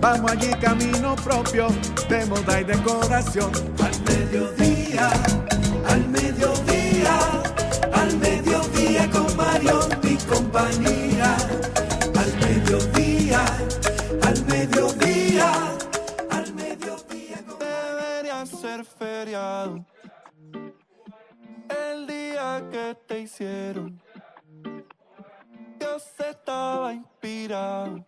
Vamos allí camino propio de moda y decoración. Al mediodía, al mediodía, al mediodía con Mario y compañía. Al mediodía, al mediodía, al mediodía. con- debería ser feriado. El día que te hicieron, Dios estaba inspirado.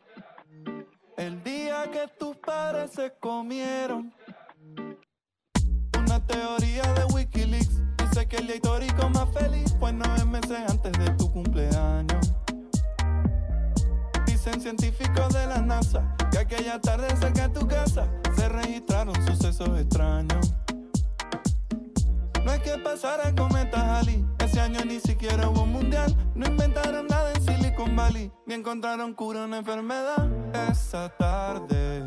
El día que tus padres se comieron. Una teoría de Wikileaks dice que el día histórico más feliz fue nueve meses antes de tu cumpleaños. Dicen científicos de la NASA que aquella tarde cerca de tu casa se registraron sucesos extraños. No es que pasara cometa Halley, ese año ni siquiera hubo mundial. No inventaron nada en Silicon Valley, ni encontraron cura a una enfermedad. Esa tarde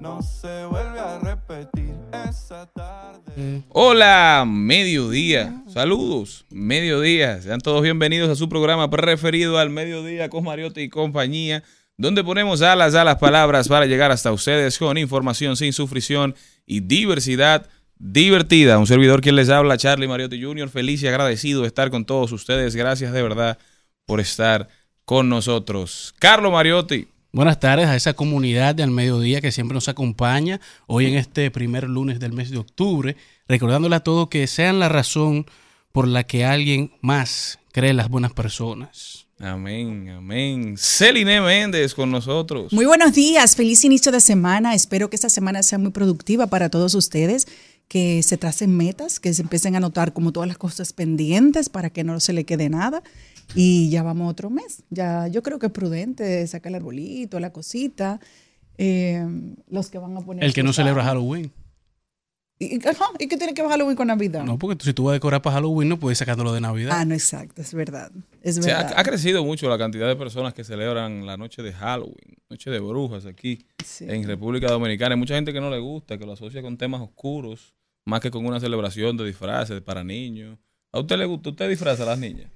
no se vuelve a repetir. Esa tarde. Hola, mediodía. Saludos, mediodía. Sean todos bienvenidos a su programa preferido al mediodía con Mariotti y compañía, donde ponemos alas a las palabras para llegar hasta ustedes con información sin sufrición y diversidad divertida. Un servidor quien les habla, Charlie Mariotti Jr., feliz y agradecido de estar con todos ustedes. Gracias de verdad por estar con nosotros. Carlos Mariotti. Buenas tardes a esa comunidad de al mediodía que siempre nos acompaña hoy en este primer lunes del mes de octubre, recordándole a todos que sean la razón por la que alguien más cree en las buenas personas. Amén, amén. Celine Méndez con nosotros. Muy buenos días, feliz inicio de semana. Espero que esta semana sea muy productiva para todos ustedes, que se tracen metas, que se empiecen a notar como todas las cosas pendientes para que no se le quede nada. Y ya vamos otro mes. Ya yo creo que es prudente sacar el arbolito, la cosita. eh, los que van a poner. El que no celebra. Halloween. ¿Y, ajá, ¿y qué tiene que ver Halloween con Navidad? No, porque tú- si tú vas a decorar para Halloween no puedes sacándolo de Navidad. Ah, no, exacto, es verdad. Es O sea, verdad. ha, ha crecido mucho la cantidad de personas que celebran la noche de Halloween, noche de brujas aquí Sí. en República Dominicana. Hay mucha gente que no le gusta, que lo asocia con temas oscuros, más que con una celebración de disfraces para niños. ¿A usted le gusta? ¿Usted disfraza a las niñas?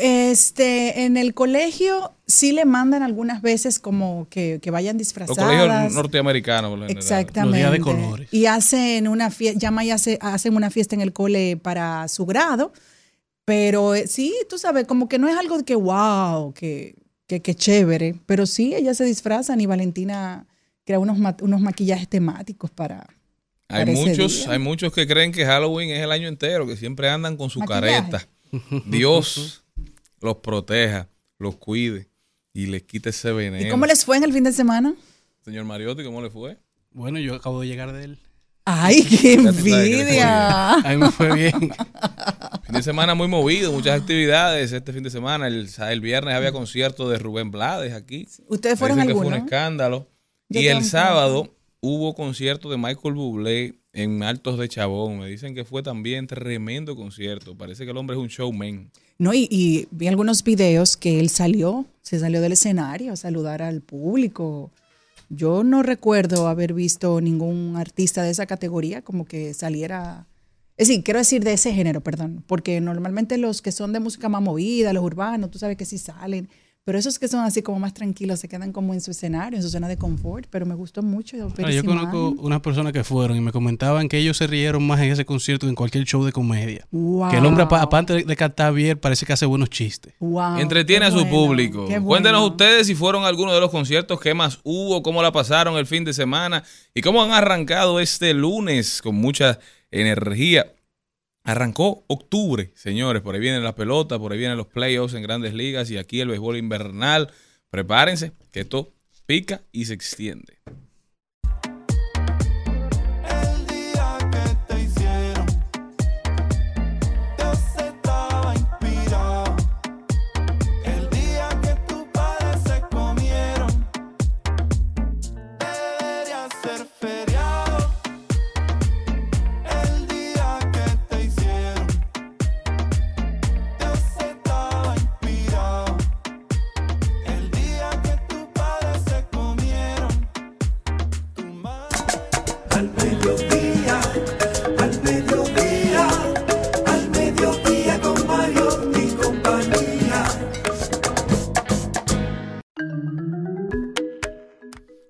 Este, en el colegio sí le mandan algunas veces como que, que vayan Los disfrazadas. colegios norteamericanos. Exactamente. Los días de colores. Y hacen una fiesta, llama y hace, hacen una fiesta en el cole para su grado. Pero eh, sí, tú sabes, como que no es algo de que wow, que, que, que chévere. Pero sí, ellas se disfrazan y Valentina crea unos, ma- unos maquillajes temáticos para. Hay muchos, día. hay muchos que creen que Halloween es el año entero, que siempre andan con su Maquillaje. careta. Dios los proteja, los cuide y les quite ese veneno. ¿Y cómo les fue en el fin de semana? Señor Mariotti, ¿cómo le fue? Bueno, yo acabo de llegar de él. ¡Ay, qué envidia! A mí me fue bien. Fin de semana muy movido, muchas actividades este fin de semana. El, el viernes había concierto de Rubén Blades aquí. ¿Ustedes fueron que fue un escándalo. Yo y el sábado hubo concierto de Michael Bublé en Altos de Chabón. Me dicen que fue también tremendo concierto. Parece que el hombre es un showman. No, y, y vi algunos videos que él salió, se salió del escenario a saludar al público. Yo no recuerdo haber visto ningún artista de esa categoría como que saliera. Es decir, quiero decir de ese género, perdón, porque normalmente los que son de música más movida, los urbanos, tú sabes que sí salen, pero esos que son así como más tranquilos se quedan como en su escenario, en su zona de confort, pero me gustó mucho. Ah, yo conozco unas personas que fueron y me comentaban que ellos se rieron más en ese concierto que en cualquier show de comedia. Que el hombre, apa- aparte de cantar bien, parece que hace buenos chistes. Wow, Entretiene qué a su bueno, público. bueno. Cuéntenos ustedes si fueron a alguno de los conciertos, qué más hubo, cómo la pasaron el fin de semana y cómo han arrancado este lunes con mucha energía. Arrancó octubre, señores. Por ahí vienen las pelotas, por ahí vienen los playoffs en grandes ligas y aquí el béisbol invernal. Prepárense, que esto pica y se extiende.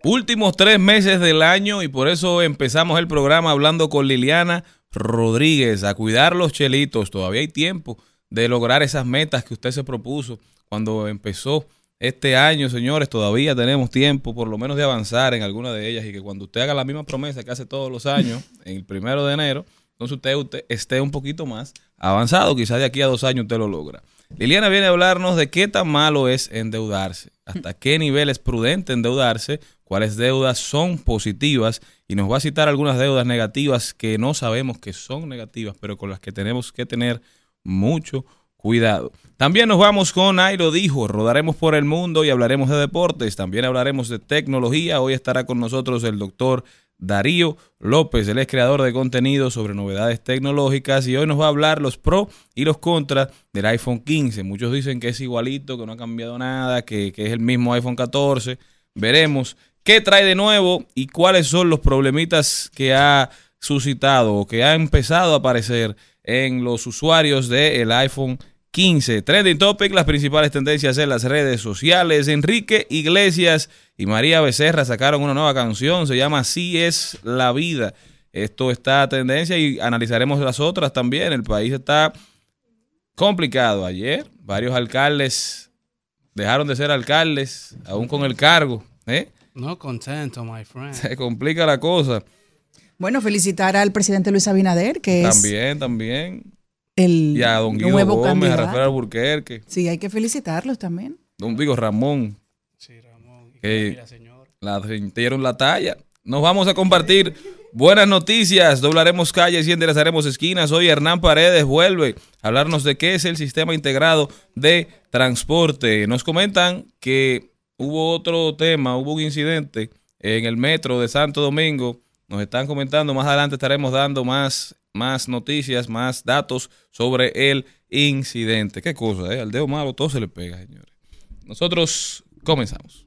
Últimos tres meses del año y por eso empezamos el programa hablando con Liliana Rodríguez a cuidar los chelitos. Todavía hay tiempo de lograr esas metas que usted se propuso cuando empezó este año, señores. Todavía tenemos tiempo por lo menos de avanzar en alguna de ellas y que cuando usted haga la misma promesa que hace todos los años, en el primero de enero, entonces usted, esté un poquito más avanzado. Quizás de aquí a dos años usted lo logra. Liliana viene a hablarnos de qué tan malo es endeudarse, hasta qué nivel es prudente endeudarse, cuáles deudas son positivas y nos va a citar algunas deudas negativas que no sabemos que son negativas, pero con las que tenemos que tener mucho cuidado. También nos vamos con Airo Dijo, rodaremos por el mundo y hablaremos de deportes, también hablaremos de tecnología. Hoy estará con nosotros el doctor Darío López, él es creador de contenido sobre novedades tecnológicas y hoy nos va a hablar los pros y los contras del iPhone 15. Muchos dicen que es igualito, que no ha cambiado nada, que, que es el mismo iPhone 14. Veremos qué trae de nuevo y cuáles son los problemitas que ha suscitado o que ha empezado a aparecer en los usuarios del iPhone 15. Trending Topic, las principales tendencias en las redes sociales. Enrique Iglesias y María Becerra sacaron una nueva canción, se llama Así es la vida. Esto está a tendencia y analizaremos las otras también. El país está complicado. Ayer varios alcaldes dejaron de ser alcaldes, aún con el cargo. ¿eh? No contento, my friend. Se complica la cosa. Bueno, felicitar al presidente Luis Abinader, que es También, también. el Y a don Guido nuevo Gómez, a candidato. Rafael Alburquerque, Sí, hay que felicitarlos también. don Digo Ramón. Sí, Ramón. Mira, señor. La dieron la talla. Nos vamos a compartir buenas noticias. Doblaremos calles y enderezaremos esquinas. Hoy Hernán Paredes vuelve a hablarnos de qué es el sistema integrado de transporte. Nos comentan que hubo otro tema, hubo un incidente en el metro de Santo Domingo. Nos están comentando, más adelante estaremos dando más, más noticias, más datos sobre el incidente. Qué cosa, ¿eh? Al dedo malo todo se le pega, señores. Nosotros comenzamos.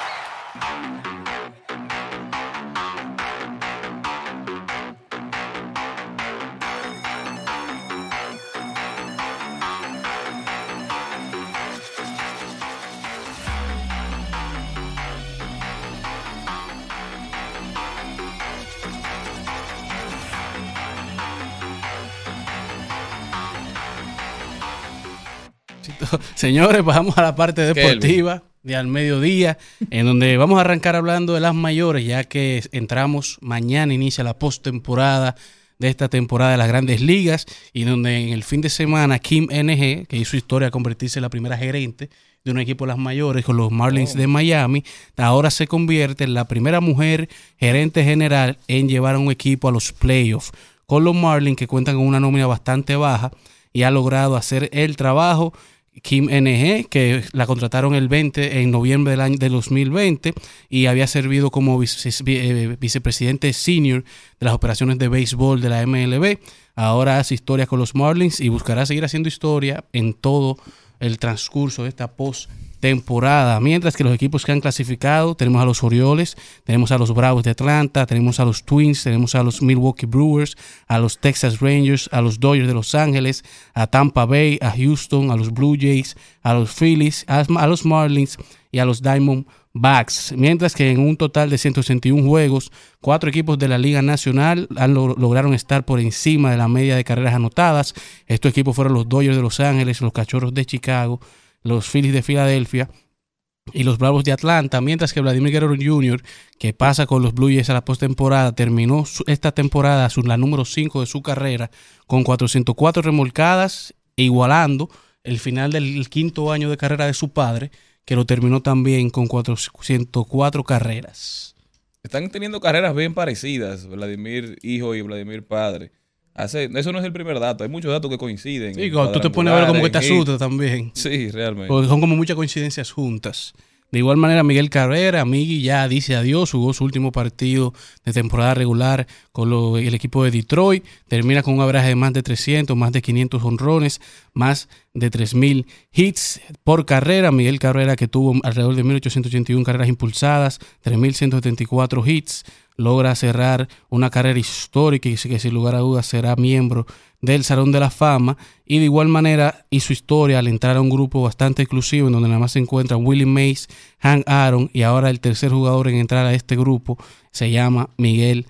Señores, vamos a la parte deportiva de al mediodía, en donde vamos a arrancar hablando de las mayores, ya que entramos mañana, inicia la postemporada de esta temporada de las grandes ligas, y donde en el fin de semana Kim NG, que hizo historia a convertirse en la primera gerente de un equipo de las mayores con los Marlins de Miami, ahora se convierte en la primera mujer gerente general en llevar a un equipo a los playoffs, con los Marlins que cuentan con una nómina bastante baja y ha logrado hacer el trabajo Kim NG, que la contrataron el 20 en noviembre del año de 2020 y había servido como eh, vicepresidente senior de las operaciones de béisbol de la MLB. Ahora hace historia con los Marlins y buscará seguir haciendo historia en todo el transcurso de esta post-temporada. Mientras que los equipos que han clasificado, tenemos a los Orioles, tenemos a los Bravos de Atlanta, tenemos a los Twins, tenemos a los Milwaukee Brewers, a los Texas Rangers, a los Dodgers de Los Ángeles, a Tampa Bay, a Houston, a los Blue Jays, a los Phillies, a, a los Marlins y a los Diamondbacks. Mientras que en un total de 161 juegos, cuatro equipos de la Liga Nacional han log- lograron estar por encima de la media de carreras anotadas. Estos equipos fueron los Dodgers de Los Ángeles, los Cachorros de Chicago, los Phillies de Filadelfia y los Bravos de Atlanta, mientras que Vladimir Guerrero Jr., que pasa con los Blue Jays a la postemporada, terminó esta temporada la número 5 de su carrera con 404 remolcadas, igualando el final del quinto año de carrera de su padre, que lo terminó también con 404 carreras. Están teniendo carreras bien parecidas, Vladimir hijo y Vladimir padre. Hace, eso no es el primer dato, hay muchos datos que coinciden. Sí, tú te pones a ver como que te asustas también. Sí, realmente. Porque son como muchas coincidencias juntas. De igual manera, Miguel Carrera, Migui ya dice adiós, jugó su último partido de temporada regular con lo- el equipo de Detroit, termina con un abraje de más de 300, más de 500 honrones, más de 3.000 hits por carrera. Miguel Carrera que tuvo alrededor de 1.881 carreras impulsadas, 3.174 hits, logra cerrar una carrera histórica y sin lugar a dudas será miembro del Salón de la Fama y de igual manera hizo historia al entrar a un grupo bastante exclusivo en donde nada más se encuentran Willie Mays, Hank Aaron y ahora el tercer jugador en entrar a este grupo se llama Miguel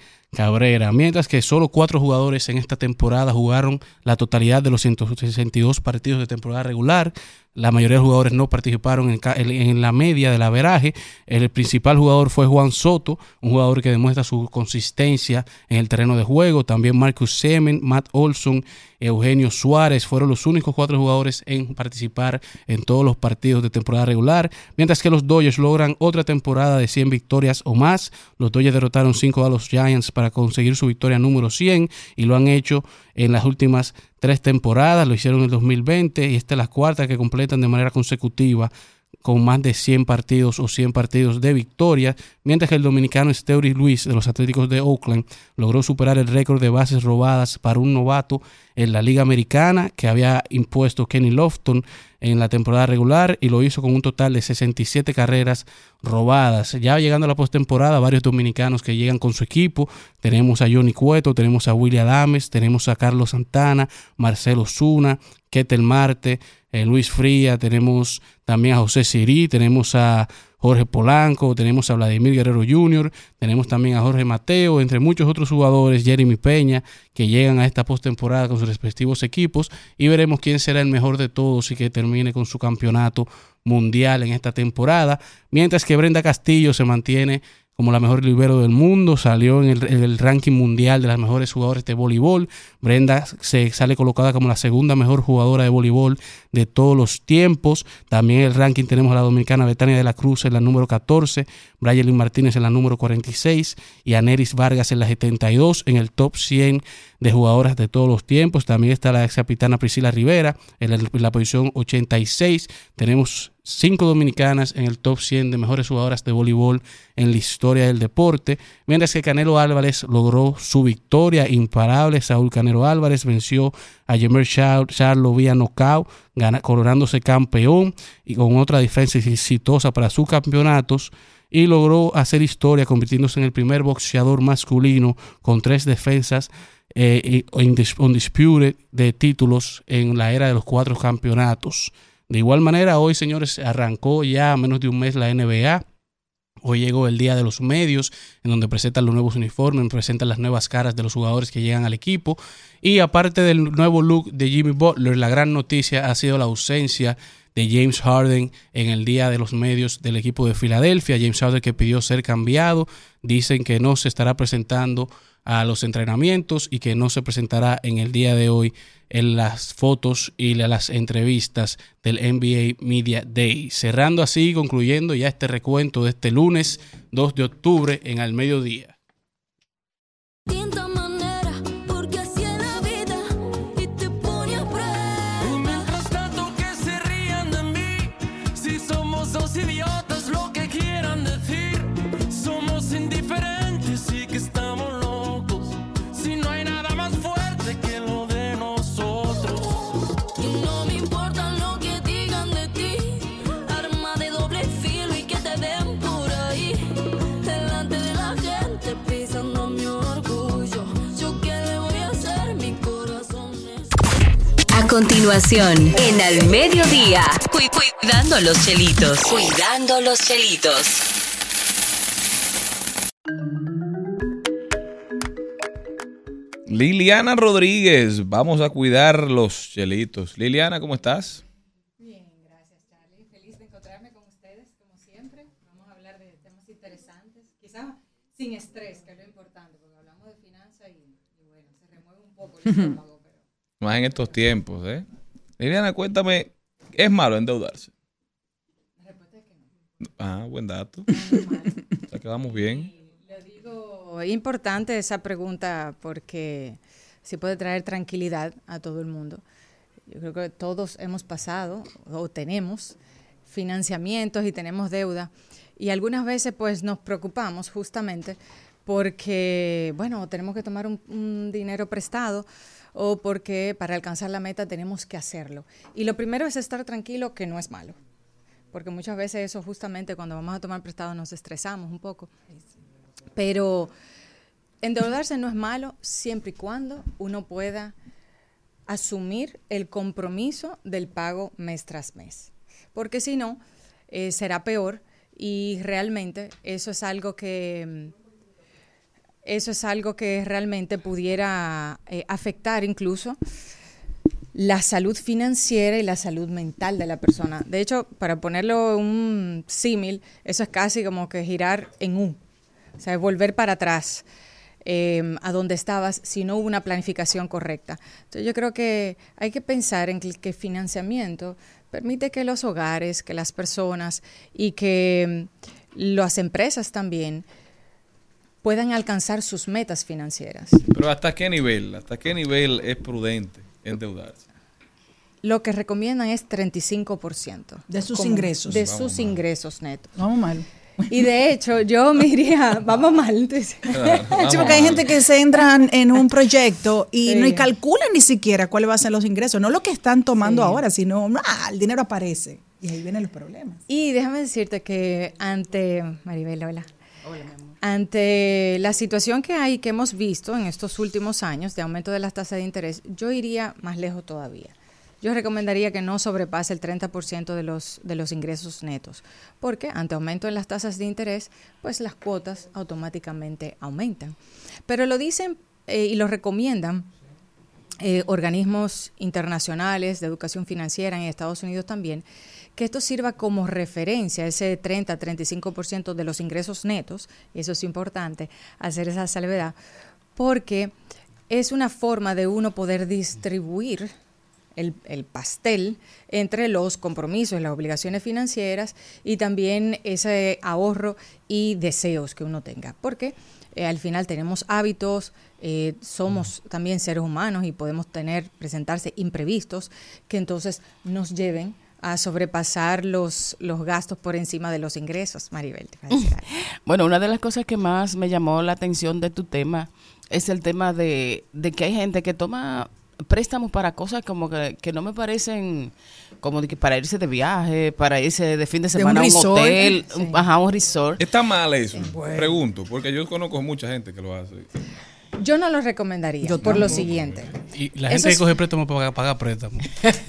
mientras que solo cuatro jugadores en esta temporada jugaron la totalidad de los 162 partidos de temporada regular. La mayoría de jugadores no participaron en la media del averaje. El principal jugador fue Juan Soto, un jugador que demuestra su consistencia en el terreno de juego. También Marcus Semen, Matt Olson, Eugenio Suárez fueron los únicos cuatro jugadores en participar en todos los partidos de temporada regular. Mientras que los Dodgers logran otra temporada de 100 victorias o más. Los Dodgers derrotaron 5 a los Giants para conseguir su victoria número 100 y lo han hecho en las últimas tres temporadas. Lo hicieron en el 2020 y esta es la cuarta que completan de manera consecutiva con más de 100 partidos o 100 partidos de victoria, mientras que el dominicano Steury Luis de los Atléticos de Oakland logró superar el récord de bases robadas para un novato en la Liga Americana que había impuesto Kenny Lofton en la temporada regular y lo hizo con un total de 67 carreras robadas. Ya llegando a la postemporada, varios dominicanos que llegan con su equipo. Tenemos a Johnny Cueto, tenemos a William Adames, tenemos a Carlos Santana, Marcelo Zuna, Ketel Marte, eh, Luis Fría, tenemos también a José Sirí, tenemos a Jorge Polanco, tenemos a Vladimir Guerrero Jr., tenemos también a Jorge Mateo, entre muchos otros jugadores, Jeremy Peña, que llegan a esta postemporada con sus respectivos equipos y veremos quién será el mejor de todos y que termine con su campeonato mundial en esta temporada, mientras que Brenda Castillo se mantiene como la mejor libero del mundo, salió en el, ranking mundial de las mejores jugadoras de voleibol. Brenda se sale colocada como la segunda mejor jugadora de voleibol de todos los tiempos. También en el ranking tenemos a la dominicana Betania de la Cruz en la número 14, Brian Martínez en la número 46 y a Neris Vargas en la 72 en el top 100 de jugadoras de todos los tiempos. También está la ex capitana Priscila Rivera en la, en la posición 86. Tenemos cinco dominicanas en el top 100 de mejores jugadoras de voleibol en la historia del deporte, mientras que Canelo Álvarez logró su victoria imparable. Saúl Canelo Álvarez venció a Jemer Charlo vía knockout, coronándose campeón y con otra diferencia exitosa para sus campeonatos y logró hacer historia convirtiéndose en el primer boxeador masculino con tres defensas eh, undisputed de títulos en la era de los cuatro campeonatos. De igual manera, hoy, señores, arrancó ya a menos de un mes la NBA. Hoy llegó el día de los medios, en donde presentan los nuevos uniformes, presentan las nuevas caras de los jugadores que llegan al equipo. Y aparte del nuevo look de Jimmy Butler, la gran noticia ha sido la ausencia de James Harden en el día de los medios del equipo de Filadelfia. James Harden que pidió ser cambiado. Dicen que no se estará presentando a los entrenamientos y que no se presentará en el día de hoy en las fotos y las entrevistas del NBA Media Day. Cerrando así, concluyendo ya este recuento de este lunes 2 de octubre en al mediodía. Continuación, en Al Mediodía, cu- cuidando los chelitos. Cuidando los chelitos. Liliana Rodríguez, vamos a cuidar los chelitos. Liliana, ¿cómo estás? Bien, gracias Charlie. Feliz de encontrarme con ustedes, como siempre. Vamos a hablar de temas interesantes, quizás sin estrés, que es lo importante, porque hablamos de finanzas y, y bueno, se remueve un poco el estómago, Más en estos tiempos, ¿eh? Liliana, cuéntame, ¿es malo endeudarse? la respuesta es que no. Ah, buen dato. O sea, que vamos bien. Le digo, importante esa pregunta porque sí puede traer tranquilidad a todo el mundo. Yo creo que todos hemos pasado o tenemos financiamientos y tenemos deuda y algunas veces pues nos preocupamos justamente porque, bueno, tenemos que tomar un, un dinero prestado o porque para alcanzar la meta tenemos que hacerlo. Y lo primero es estar tranquilo, que no es malo, porque muchas veces eso justamente cuando vamos a tomar prestado nos estresamos un poco. Pero endeudarse no es malo siempre y cuando uno pueda asumir el compromiso del pago mes tras mes. Porque si no, eh, será peor y realmente eso es algo que mm, eso es algo que realmente pudiera eh, afectar incluso la salud financiera y la salud mental de la persona. De hecho, para ponerlo un símil, eso es casi como que girar en U, o sea, volver para atrás eh, a donde estabas si no hubo una planificación correcta. Entonces yo creo que hay que pensar en que, que financiamiento permite que los hogares, que las personas y que mm, las empresas también puedan alcanzar sus metas financieras. Pero ¿hasta qué nivel? ¿Hasta qué nivel es prudente endeudarse? Lo que recomiendan es 35%. De sus Como- ingresos. De Vamos sus mal. ingresos netos. Vamos mal. Y de hecho, yo me iría, vamos mal. entonces. Vamos porque hay mal. gente que se entran en un proyecto y Sí. no y calculan ni siquiera cuáles van a ser los ingresos. No lo que están tomando Sí. ahora, sino ah, el dinero aparece. Y ahí vienen los problemas. Y déjame decirte que ante, Maribel, hola. Ante la situación que hay, que hemos visto en estos últimos años de aumento de las tasas de interés, yo iría más lejos todavía. Yo recomendaría que no sobrepase el 30% de los, de los ingresos netos, porque ante aumento en las tasas de interés, pues las cuotas automáticamente aumentan. Pero lo dicen eh, y lo recomiendan eh, organismos internacionales de educación financiera en Estados Unidos también, que esto sirva como referencia, ese 30-35% de los ingresos netos, y eso es importante, hacer esa salvedad, porque es una forma de uno poder distribuir el, el pastel entre los compromisos y las obligaciones financieras y también ese ahorro y deseos que uno tenga. Porque eh, al final tenemos hábitos, eh, somos también seres humanos y podemos tener, presentarse imprevistos que entonces nos lleven a sobrepasar los, los gastos por encima de los ingresos. Maribel, te. Bueno, una de las cosas que más me llamó la atención de tu tema es el tema de, de que hay gente que toma préstamos para cosas como que, que no me parecen como de que para irse de viaje, para irse de fin de De un semana a un resort. hotel, Sí. un- ajá, un resort. ¿Está mal eso? Pregunto, porque yo conozco mucha gente que lo hace. Yo no lo recomendaría Yo por lo siguiente. Y la gente que coge préstamo para pagar, préstamo.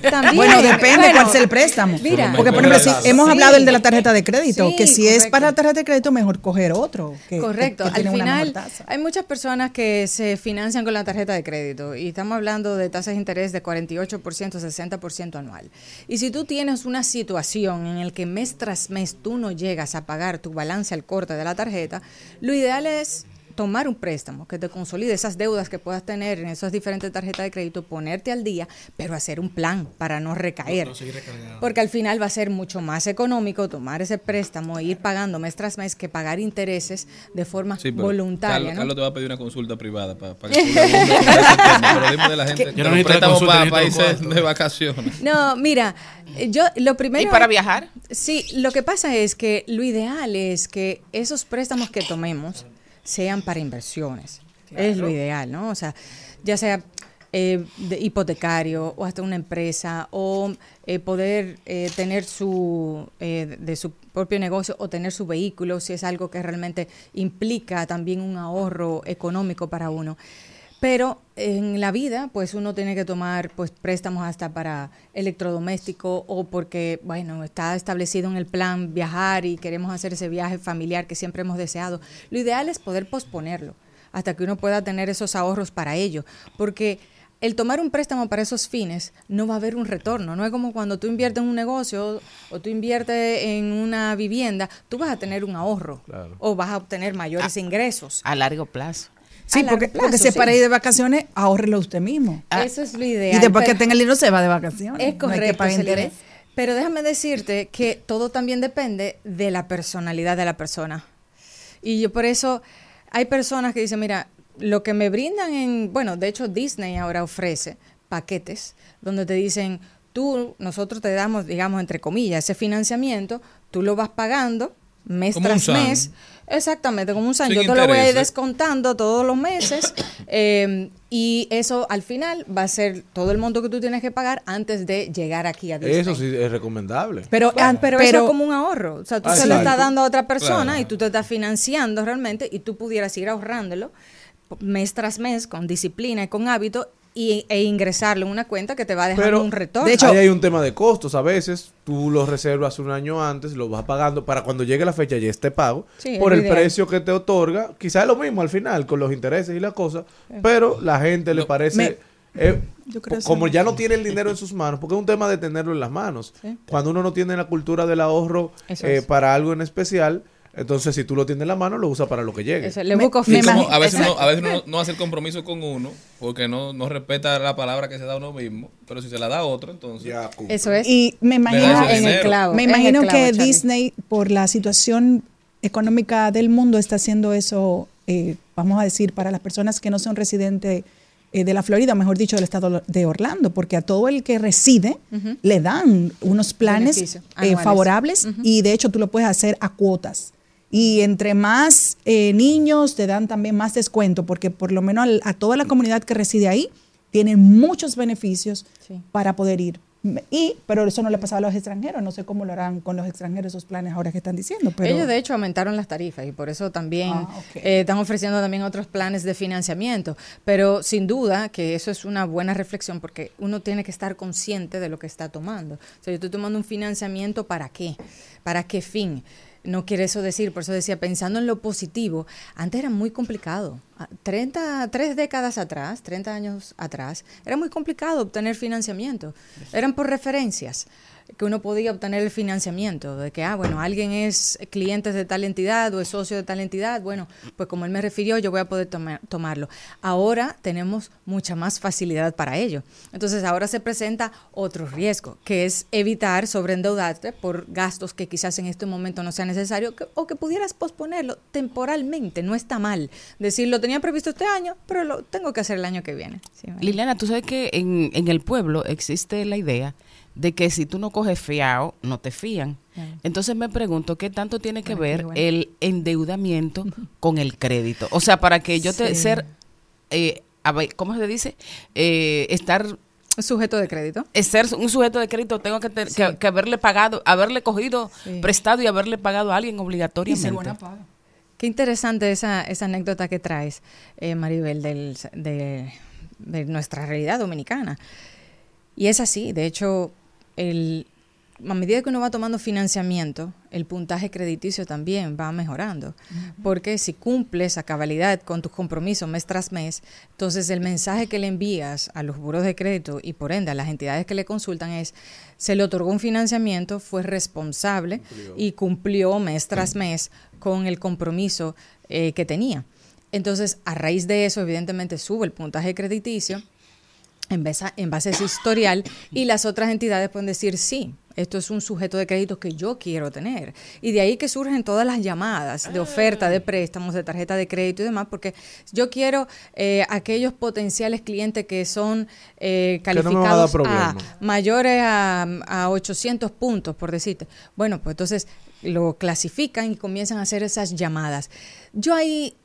También, Bueno, depende bueno, cuál sea el préstamo. Mira, Porque, por ejemplo, si hemos Sí. hablado del de la tarjeta de crédito, Sí, que si es para la tarjeta de crédito, mejor coger otro. Que, Correcto. que- que Al final, hay muchas personas que se financian con la tarjeta de crédito y estamos hablando de tasas de interés de 48%, 60% anual. Y si tú tienes una situación en la que mes tras mes tú no llegas a pagar tu balance al corte de la tarjeta, lo ideal es tomar un préstamo que te consolide esas deudas que puedas tener en esas diferentes tarjetas de crédito, ponerte al día, pero hacer un plan para no recaer. Porque al final va a ser mucho más económico tomar ese préstamo e ir pagando mes tras mes que pagar intereses de forma Sí, voluntaria. Carlos, ¿no? Carlos te va a pedir una consulta privada para, que gente Yo no necesito consulta, para países de vacaciones. No, mira, eh, yo lo primero... ¿Y para viajar? Sí, lo que pasa es que lo ideal es que esos préstamos que tomemos sean para inversiones. Es lo ideal, ¿no? O sea, ya sea eh, de hipotecario o hasta una empresa o eh, poder eh, tener su eh, de su propio negocio o tener su vehículo si es algo que realmente implica también un ahorro económico para uno. Pero en la vida, pues uno tiene que tomar pues préstamos hasta para electrodoméstico o porque, bueno, está establecido en el plan viajar y queremos hacer ese viaje familiar que siempre hemos deseado. Lo ideal es poder posponerlo hasta que uno pueda tener esos ahorros para ello, porque el tomar un préstamo para esos fines no va a haber un retorno. No es como cuando tú inviertes en un negocio o tú inviertes en una vivienda, tú vas a tener un ahorro o vas a obtener mayores ingresos. A largo plazo. Sí, porque, plazo, porque si es sí. para ir de vacaciones, ahórrelo usted mismo. Eso es lo ideal. y después que tenga el dinero se va de vacaciones. Es No hay que correcto. Pero déjame decirte que todo también depende de la personalidad de la persona. Y yo por eso hay personas que dicen, mira, lo que me brindan en, bueno, de hecho Disney ahora ofrece paquetes donde te dicen, tú, nosotros te damos, digamos, entre comillas, ese financiamiento, tú lo vas pagando mes Como tras mes. Exactamente, como un SAN. Sin Yo te lo voy a ir descontando todos los meses eh, y eso al final va a ser todo el monto que tú tienes que pagar antes de llegar aquí a Disney. Eso sí es recomendable. Pero, ah, pero, eso es como un ahorro. O sea, tú Ah, se lo estás dando a otra persona Claro. y tú te estás financiando realmente y tú pudieras ir ahorrándolo mes tras mes con disciplina y con hábito y, e ingresarlo en una cuenta que te va dejando Pero un retorno. de hecho, ahí hay un tema de costos. A veces tú lo reservas un año antes, lo vas pagando para cuando llegue la fecha ya esté pago Sí, por es el ideal. precio que te otorga. Quizás es lo mismo al final con los intereses y las cosas, pero la gente le parece eh, Yo creo como ya no tiene el dinero en sus manos, porque es un tema de tenerlo en las manos. Sí. Cuando uno no tiene la cultura del ahorro eh, para algo en especial, entonces si tú lo tienes en la mano, lo usa para lo que llegue. Eso, le busco me como a veces, Exacto. no, a veces no, no hace el compromiso con uno porque no, no respeta la palabra que se da a uno mismo, pero si se la da a otro, entonces... Ya. Eso es. Y me imagino, en el clavo. me en el imagino clavo, que Charlie. Disney, por la situación económica del mundo, está haciendo eso, eh, vamos a decir, para las personas que no son residentes eh, de la Florida, mejor dicho, del estado de Orlando, porque a todo el que reside le dan unos planes eh, favorables y de hecho tú lo puedes hacer a cuotas. Y entre más eh, niños te dan también más descuento, porque por lo menos al- a toda la comunidad que reside ahí tienen muchos beneficios Sí. para poder ir. Y, pero eso no le pasaba a los extranjeros. No sé cómo lo harán con los extranjeros esos planes ahora que están diciendo. Pero Ellos de hecho aumentaron las tarifas y por eso también Ah, eh, están ofreciendo también otros planes de financiamiento. Pero sin duda que eso es una buena reflexión porque uno tiene que estar consciente de lo que está tomando. O sea, yo estoy tomando un financiamiento para qué, para qué fin. No quiere eso decir, por eso decía, pensando en lo positivo, antes era muy complicado. Ah, 30, tres décadas atrás, 30 años atrás, era muy complicado obtener financiamiento. Eran por referencias que uno podía obtener el financiamiento, de que, ah, bueno, alguien es cliente de tal entidad o es socio de tal entidad, bueno, pues como él me refirió, yo voy a poder toma- tomarlo. Ahora tenemos mucha más facilidad para ello. Entonces ahora se presenta otro riesgo, que es evitar sobreendeudarte por gastos que quizás en este momento no sea necesario que- o que pudieras posponerlo temporalmente. No está mal decir, lo tenía previsto este año, pero lo tengo que hacer el año que viene. Liliana, tú sabes que en el pueblo existe la idea de que si tú no coges fiado, no te fían. Claro. Entonces me pregunto qué tanto tiene que ver bueno. el endeudamiento con el crédito. O sea, para que yo te Sí. ser, eh, a ver, ¿cómo se dice? Eh, estar Sujeto de crédito. es ser un sujeto de crédito tengo que, te- que, que haberle pagado, haberle cogido Sí. prestado y haberle pagado a alguien obligatoriamente. buena paga. Qué interesante esa, esa anécdota que traes, eh, Maribel, del, de, de nuestra realidad dominicana. Y es así, de hecho, el, a medida que uno va tomando financiamiento, el puntaje crediticio también va mejorando. Porque si cumples a cabalidad con tus compromisos mes tras mes, entonces el mensaje que le envías a los buros de crédito y por ende a las entidades que le consultan es, se le otorgó un financiamiento, fue responsable y cumplió mes tras mes con el compromiso eh, que tenía. Entonces, a raíz de eso, evidentemente sube el puntaje crediticio en base, a, en base a ese historial y las otras entidades pueden decir sí. Esto es un sujeto de crédito que yo quiero tener. Y de ahí que surgen todas las llamadas de oferta de préstamos, de tarjeta de crédito y demás, porque yo quiero eh, aquellos potenciales clientes que son eh, Que no a calificados mayores a, a 800 puntos, por decirte. Bueno, pues entonces lo clasifican y comienzan a hacer esas llamadas. Yo ahí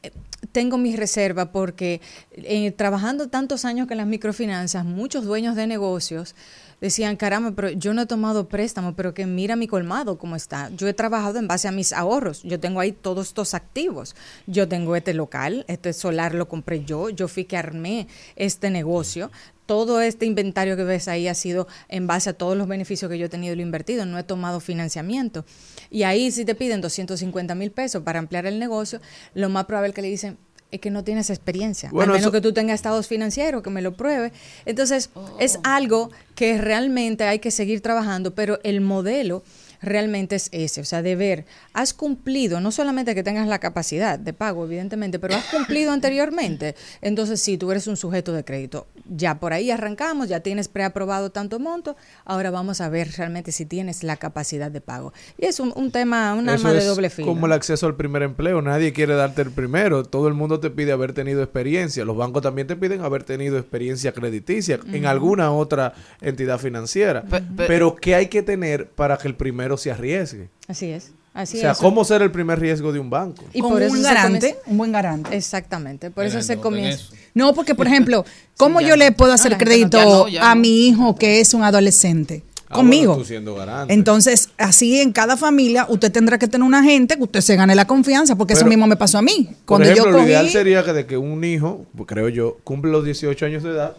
tengo mi reserva porque eh, trabajando tantos años con las microfinanzas, muchos dueños de negocios decían, caramba, pero yo no he tomado préstamo, pero que mira mi colmado cómo está. Yo he trabajado en base a mis ahorros. Yo tengo ahí todos estos activos. Yo tengo este local, este solar lo compré yo, yo fui que armé este negocio. Todo este inventario que ves ahí ha sido en base a todos los beneficios que yo he tenido y lo invertido. No he tomado financiamiento. Y ahí si te piden 250 mil pesos para ampliar el negocio, lo más probable es que le dicen, es que no tienes experiencia. Bueno, Al menos eso- que tú tengas estados financieros, que me lo pruebe. Entonces, es algo que realmente hay que seguir trabajando, pero el modelo realmente es ese, o sea, de ver, has cumplido, no solamente que tengas la capacidad de pago, evidentemente, pero has cumplido anteriormente. Entonces, sí, tú eres un sujeto de crédito. Ya por ahí arrancamos, ya tienes preaprobado tanto monto, ahora vamos a ver realmente si tienes la capacidad de pago. Y es un, un tema, un Eso arma de doble filo. Como el acceso al primer empleo. Nadie quiere darte el primero. Todo el mundo te pide haber tenido experiencia. Los bancos también te piden haber tenido experiencia crediticia en alguna otra entidad financiera. Pe- pe- Pero ¿qué hay que tener para que el primero se arriesgue? Así es. Así o sea, es. ¿cómo ser el primer riesgo de un banco? Y Como por eso un garante, comienza- un buen garante. Exactamente, por eso se no, comienza. No, porque por ejemplo, ¿cómo yo no. le puedo hacer no- crédito ya no, ya a no. mi hijo que es un adolescente? Ah, Conmigo. bueno, tú siendo garante. Entonces, así en cada familia, usted tendrá que tener una gente que usted se gane la confianza, porque eso mismo me pasó a mí. Por Cuando ejemplo, yo lo ideal sería que de que un hijo, pues, creo yo, cumple los 18 años de edad,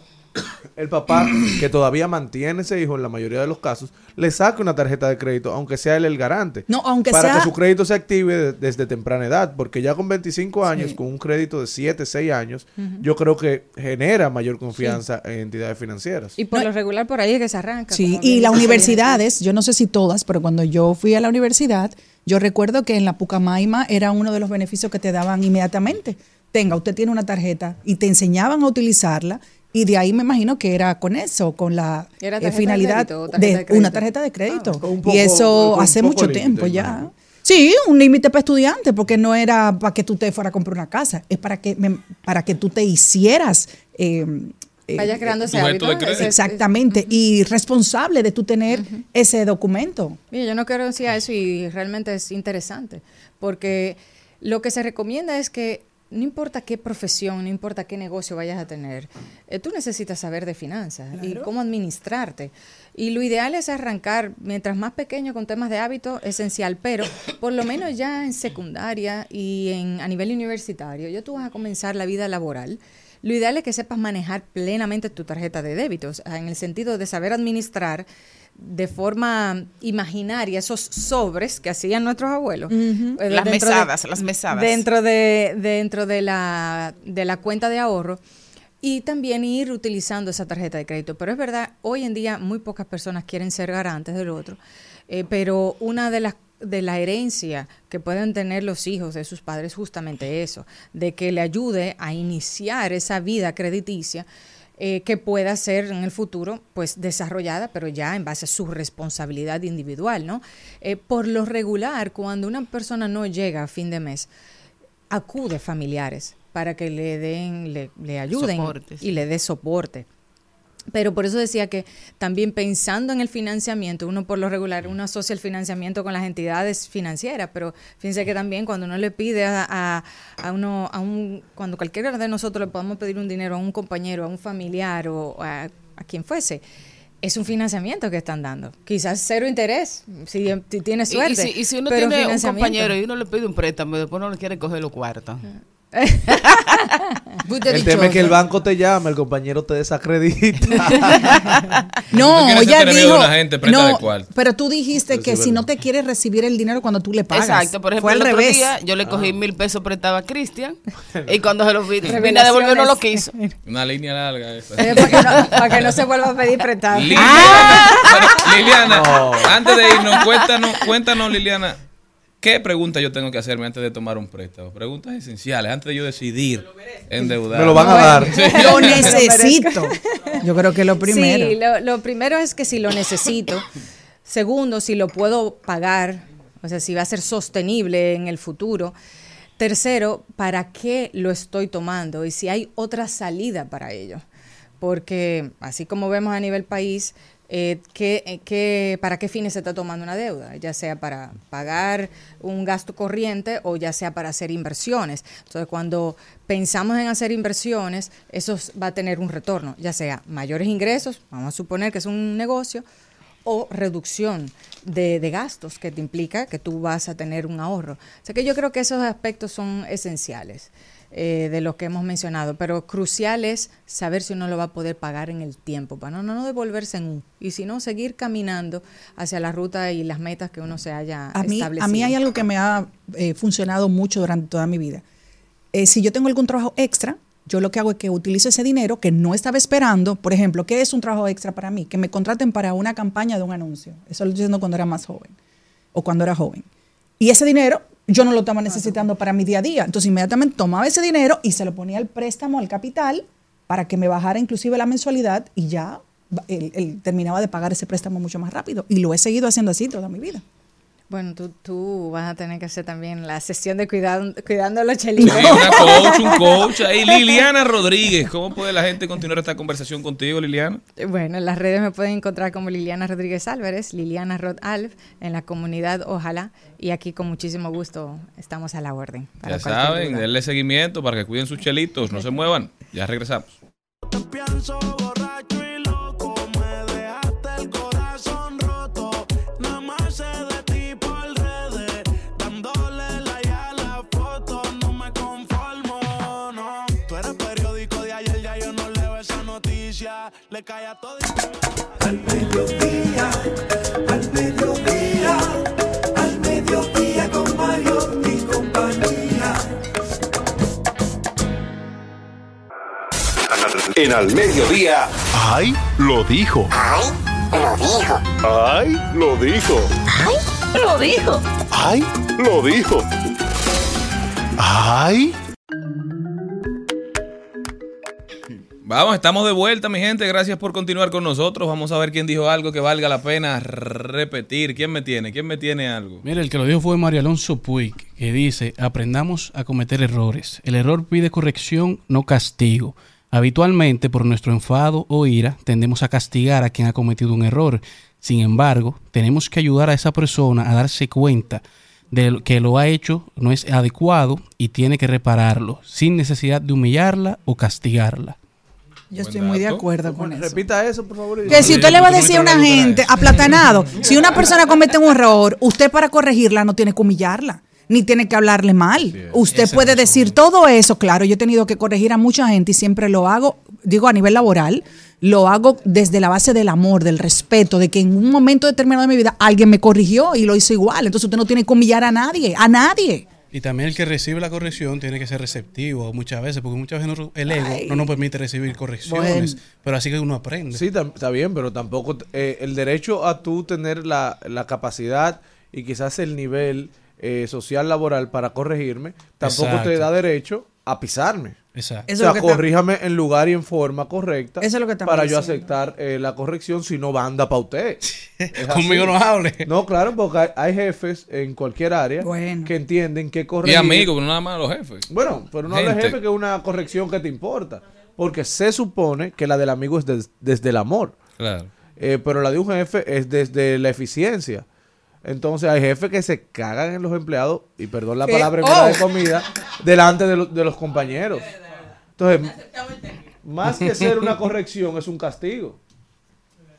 el papá, que todavía mantiene ese hijo en la mayoría de los casos, le saque una tarjeta de crédito, aunque sea él el garante. No, aunque para sea- que su crédito se active de- desde temprana edad, porque ya con 25 años, con un crédito de 7, 6 años, yo creo que genera mayor confianza en entidades financieras. Y por lo regular por ahí es que se arranca. Sí, y las universidades, yo no sé si todas, pero cuando yo fui a la universidad, yo recuerdo que en la Pucamaima era uno de los beneficios que te daban inmediatamente. Tenga, usted tiene una tarjeta y te enseñaban a utilizarla y de ahí me imagino que era con eso, con la ¿Era eh, tarjeta de finalidad crédito o tarjeta de de crédito? una tarjeta de crédito. Un poco- y eso hace mucho límite, tiempo ya. imagino. Sí, un límite para estudiantes, porque no era para que tú te fueras a comprar una casa, es para que, me- para que tú te hicieras... eh, eh, Vaya creando ese hábito. crédito. Exactamente, y responsable de tú tener ese documento. Mira, yo no quiero decir eso y realmente es interesante, porque lo que se recomienda es que no importa qué profesión, no importa qué negocio vayas a tener, eh, tú necesitas saber de finanzas y cómo administrarte. Y lo ideal es arrancar, mientras más pequeño con temas de hábito, esencial, pero por lo menos ya en secundaria y en, a nivel universitario, ya tú vas a comenzar la vida laboral. Lo ideal es que sepas manejar plenamente tu tarjeta de débito, o sea, en el sentido de saber administrar de forma imaginaria esos sobres que hacían nuestros abuelos. Eh, Las dentro de- mesadas, las mesadas. Dentro de, dentro de la, de la cuenta de ahorro. Y también ir utilizando esa tarjeta de crédito. Pero es verdad, hoy en día muy pocas personas quieren ser garantes del otro. Eh, pero una de las de la herencia que pueden tener los hijos de sus padres es justamente eso, de que le ayude a iniciar esa vida crediticia eh, que pueda ser en el futuro pues desarrollada, pero ya en base a su responsabilidad individual, ¿no? Eh, por lo regular, cuando una persona no llega a fin de mes, acude familiares para que le den, le, le ayuden y le dé soporte. Pero por eso decía que también pensando en el financiamiento, uno por lo regular, uno asocia el financiamiento con las entidades financieras, pero fíjense que también cuando uno le pide a, a, a uno, a un, cuando cualquiera de nosotros le podamos pedir un dinero a un compañero, a un familiar o a, a quien fuese, es un financiamiento que están dando. Quizás cero interés, si, si tiene Y- suerte. Y, si, y si uno tiene un compañero y uno le pide un préstamo y después no le quiere coger los cuartos. El tema es que el banco te llama, el compañero te desacredita. No, tú ella dijo, de una gente, no, cuarto. pero tú dijiste que si no te quieres recibir el dinero cuando tú le pagas. Exacto, por ejemplo, Fue al el otro revés. día yo le Ah. cogí mil pesos prestado a Cristian y cuando se lo vi, vine a devolver no lo quiso. Una línea larga esa. Eh, para, que no, para que no se vuelva a pedir prestado. Liliana, Ah. Liliana, No. antes de irnos, cuéntanos, cuéntanos, Liliana, ¿qué pregunta yo tengo que hacerme antes de tomar un préstamo? Preguntas esenciales, antes de yo decidir endeudar. Me lo van a dar. Lo necesito. Yo creo que lo primero. Sí, lo, lo primero es que si lo necesito. Segundo, si lo puedo pagar, o sea, si va a ser sostenible en el futuro. Tercero, ¿para qué lo estoy tomando? Y si hay otra salida para ello. Porque así como vemos a nivel país, eh, eh, qué- para qué fines se está tomando una deuda, ya sea para pagar un gasto corriente o ya sea para hacer inversiones. Entonces, cuando pensamos en hacer inversiones, eso va a tener un retorno, ya sea mayores ingresos, vamos a suponer que es un negocio, o reducción de, de gastos que te implica que tú vas a tener un ahorro. O sea que yo creo que esos aspectos son esenciales eh, de lo que hemos mencionado, pero crucial es saber si uno lo va a poder pagar en el tiempo, para no, no, no devolverse en un, y si no, seguir caminando hacia la ruta y las metas que uno se haya A mí, establecido. a mí hay algo que me ha eh, funcionado mucho durante toda mi vida. Eh, si yo tengo algún trabajo extra, yo lo que hago es que utilizo ese dinero que no estaba esperando. Por ejemplo, ¿qué es un trabajo extra para mí? Que me contraten para una campaña de un anuncio. Eso lo estoy diciendo cuando era más joven o cuando era joven. Y ese dinero yo no lo estaba necesitando para mi día a día. Entonces inmediatamente tomaba ese dinero y se lo ponía al préstamo, al capital, para que me bajara inclusive la mensualidad y ya él, él terminaba de pagar ese préstamo mucho más rápido. Y lo he seguido haciendo así toda mi vida. Bueno, tú, tú vas a tener que hacer también la sesión de cuidado, cuidando a los Sí, chelitos. una coach, un coach. Ahí, Liliana Rodríguez. ¿Cómo puede la gente continuar esta conversación contigo, Liliana? Bueno, en las redes me pueden encontrar como Liliana Rodríguez Álvarez, Liliana Rod Alf, en la comunidad Ojalá. Y aquí con muchísimo gusto estamos a la orden. para Ya saben, duda. denle seguimiento para que cuiden sus chelitos. No se muevan. Ya regresamos. Le cae a todo. Al mediodía, al mediodía, al mediodía con Mario y compañía. En al mediodía. ¡Ay! Lo dijo. ¡Ay! Lo dijo. ¡Ay! Lo dijo. ¡Ay! Lo dijo. ¡Ay! Lo dijo. ¡Ay! Vamos, estamos de vuelta, mi gente. Gracias por continuar con nosotros. Vamos a ver quién dijo algo que valga la pena repetir. ¿Quién me tiene? ¿Quién me tiene algo? Mira, el que lo dijo fue Mario Alonso Puig, que dice, aprendamos a cometer errores. El error pide corrección, no castigo. Habitualmente, por nuestro enfado o ira, tendemos a castigar a quien ha cometido un error. Sin embargo, tenemos que ayudar a esa persona a darse cuenta de que lo ha hecho no es adecuado y tiene que repararlo, sin necesidad de humillarla o castigarla. Yo estoy muy de acuerdo con eso. Repita eso, por favor. Que si usted le va a decir a una gente aplatanado, si una persona comete un error, usted para corregirla no tiene que humillarla, ni tiene que hablarle mal. Usted puede decir todo eso, claro, yo he tenido que corregir a mucha gente y siempre lo hago, digo a nivel laboral, lo hago desde la base del amor, del respeto, de que en un momento determinado de mi vida alguien me corrigió y lo hizo igual. Entonces usted no tiene que humillar a nadie, a nadie. Y también el que recibe la corrección tiene que ser receptivo muchas veces, porque muchas veces no- el ego Ay. no nos permite recibir correcciones, Bueno. pero así que uno aprende. Sí, está bien, pero tampoco eh, el derecho a tú tener la, la capacidad y quizás el nivel eh, social laboral para corregirme, tampoco te da derecho a pisarme. Exacto. Eso o sea, es está- corríjame en lugar y en forma correcta Eso es lo que para yo aceptar eh, la corrección si no banda para usted. Conmigo no hable. No, claro, porque hay, hay jefes en cualquier área Bueno. que entienden que Y corregir... amigos, pero no nada más los jefes. Bueno, pero no habla Gente. jefe que es una corrección que te importa. Porque se supone que la del amigo es des- desde el amor. Claro. Eh, pero la de un jefe es desde la eficiencia. Entonces hay jefes que se cagan en los empleados, y perdón la ¿Qué? palabra en hora de Oh. comida, delante de, los- de los compañeros. Entonces, más que ser una corrección, es un castigo.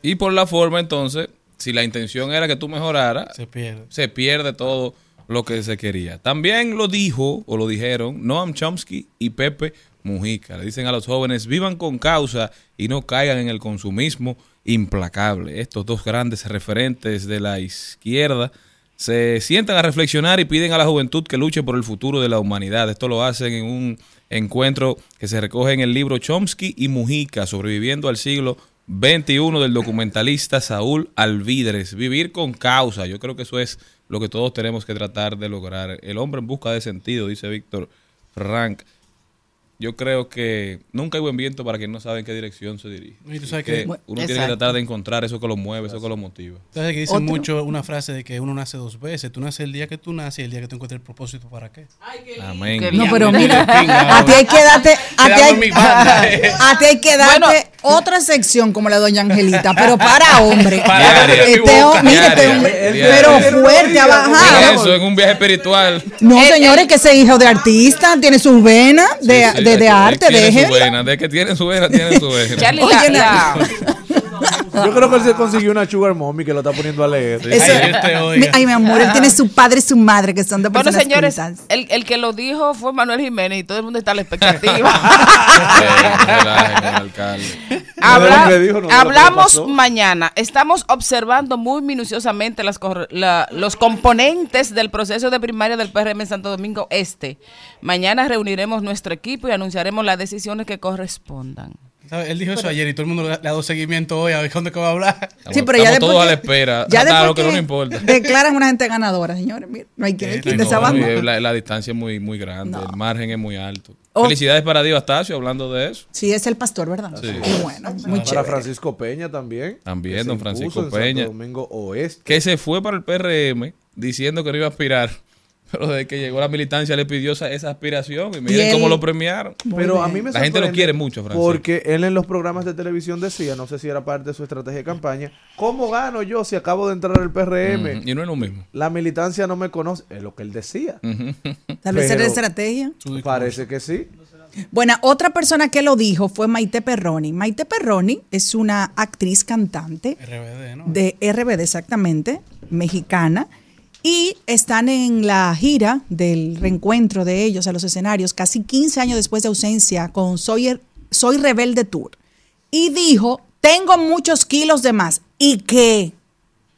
Y por la forma, entonces, si la intención era que tú mejoraras, Se pierde. se pierde todo lo que se quería. También lo dijo o lo dijeron Noam Chomsky y Pepe Mujica. Le dicen a los jóvenes, vivan con causa y no caigan en el consumismo implacable. Estos dos grandes referentes de la izquierda se sientan a reflexionar y piden a la juventud que luche por el futuro de la humanidad. Esto lo hacen en un encuentro que se recoge en el libro Chomsky y Mujica, sobreviviendo al siglo 21 del documentalista Saúl Alvídrez. Vivir con causa. Yo creo que eso es lo que todos tenemos que tratar de lograr. El hombre en busca de sentido, dice Víctor Frank. Yo creo que nunca hay buen viento para quien no sabe en qué dirección se dirige. Y tú sabes que que- uno tiene que Exacto. tratar de encontrar eso que lo mueve, eso que lo motiva. Entonces que dicen Otro. mucho una frase de que uno nace dos veces. Tú naces el día que tú naces y el día que tú encuentres el propósito para qué. Amén. Qué No, pero Mira, a ti hay que darte, a ti hay, eh. a ti hay que darte, Bueno, otra sección como la de doña Angelita, pero para hombre. Diaria. Este hom- mire, este hombre, Diaria. pero fuerte, ha bajado. Eso, en un viaje espiritual. No, señores, que ese hijo de artista tiene sus venas de, Sí, de, de arte, vena. De que tienen su vena, tienen su vena. Charlie, Oye, la- Yo creo que él se consiguió una sugar mommy que lo está poniendo a leer. Eso- Ay, Dios te oiga. mi- ay, mi amor, él tiene su padre y su madre, que son de Bueno, personas señores, cultas. el, el que lo dijo fue Manuel Jiménez y todo el mundo está a la expectativa. El alcalde. Habla- No, dijo, no, no, que hablamos mañana. Estamos observando muy minuciosamente las corre- la- los componentes del proceso de primaria del PRM en Santo Domingo Este. Mañana reuniremos nuestro equipo y anunciaremos las decisiones que correspondan. Él dijo eso ayer y todo el mundo le ha dado seguimiento hoy a ver que va a hablar. Sí, pero ya después todos a la que- espera. ya hasta lo que, no importa. Declaran una gente ganadora, señores. no hay le quite no, esa no, banda. Y la, la distancia es muy, muy grande, No. el margen es muy alto. Oh. Felicidades para Diego Astacio, hablando de eso. Sí, es el pastor, ¿verdad? Sí. Y bueno, muy Para chévere. Francisco Peña también. También, don Francisco Peña. Domingo Oeste. Que se fue para el PRM diciendo que no iba a aspirar. Pero desde que llegó la militancia le pidió esa, esa aspiración. Y miren él- cómo lo premiaron. Pero a mí me La gente lo quiere mucho, Francisco. Porque él en los programas de televisión decía, no sé si era parte de su estrategia de campaña, ¿cómo gano yo si acabo de entrar al PRM? Ujú, Y no es lo mismo. La militancia no me conoce. Es lo que él decía. Tal vez era estrategia. Parece que sí. Bueno, otra persona que lo dijo fue Maite Perroni. Maite Perroni es una actriz cantante RBD, ¿no? de RBD exactamente, mexicana, y están en la gira del reencuentro de ellos a los escenarios casi 15 años después de ausencia con Soy, Soy Rebelde Tour. Y dijo, tengo muchos kilos de más. ¿Y qué?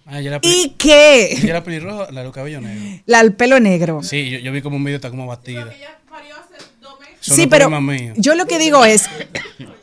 Ah, ¿Y peli- qué? ella era pelirroja, la del cabello negro. La el pelo negro. Sí, yo, yo vi como un video está como batida. Sí, pero yo lo que digo es,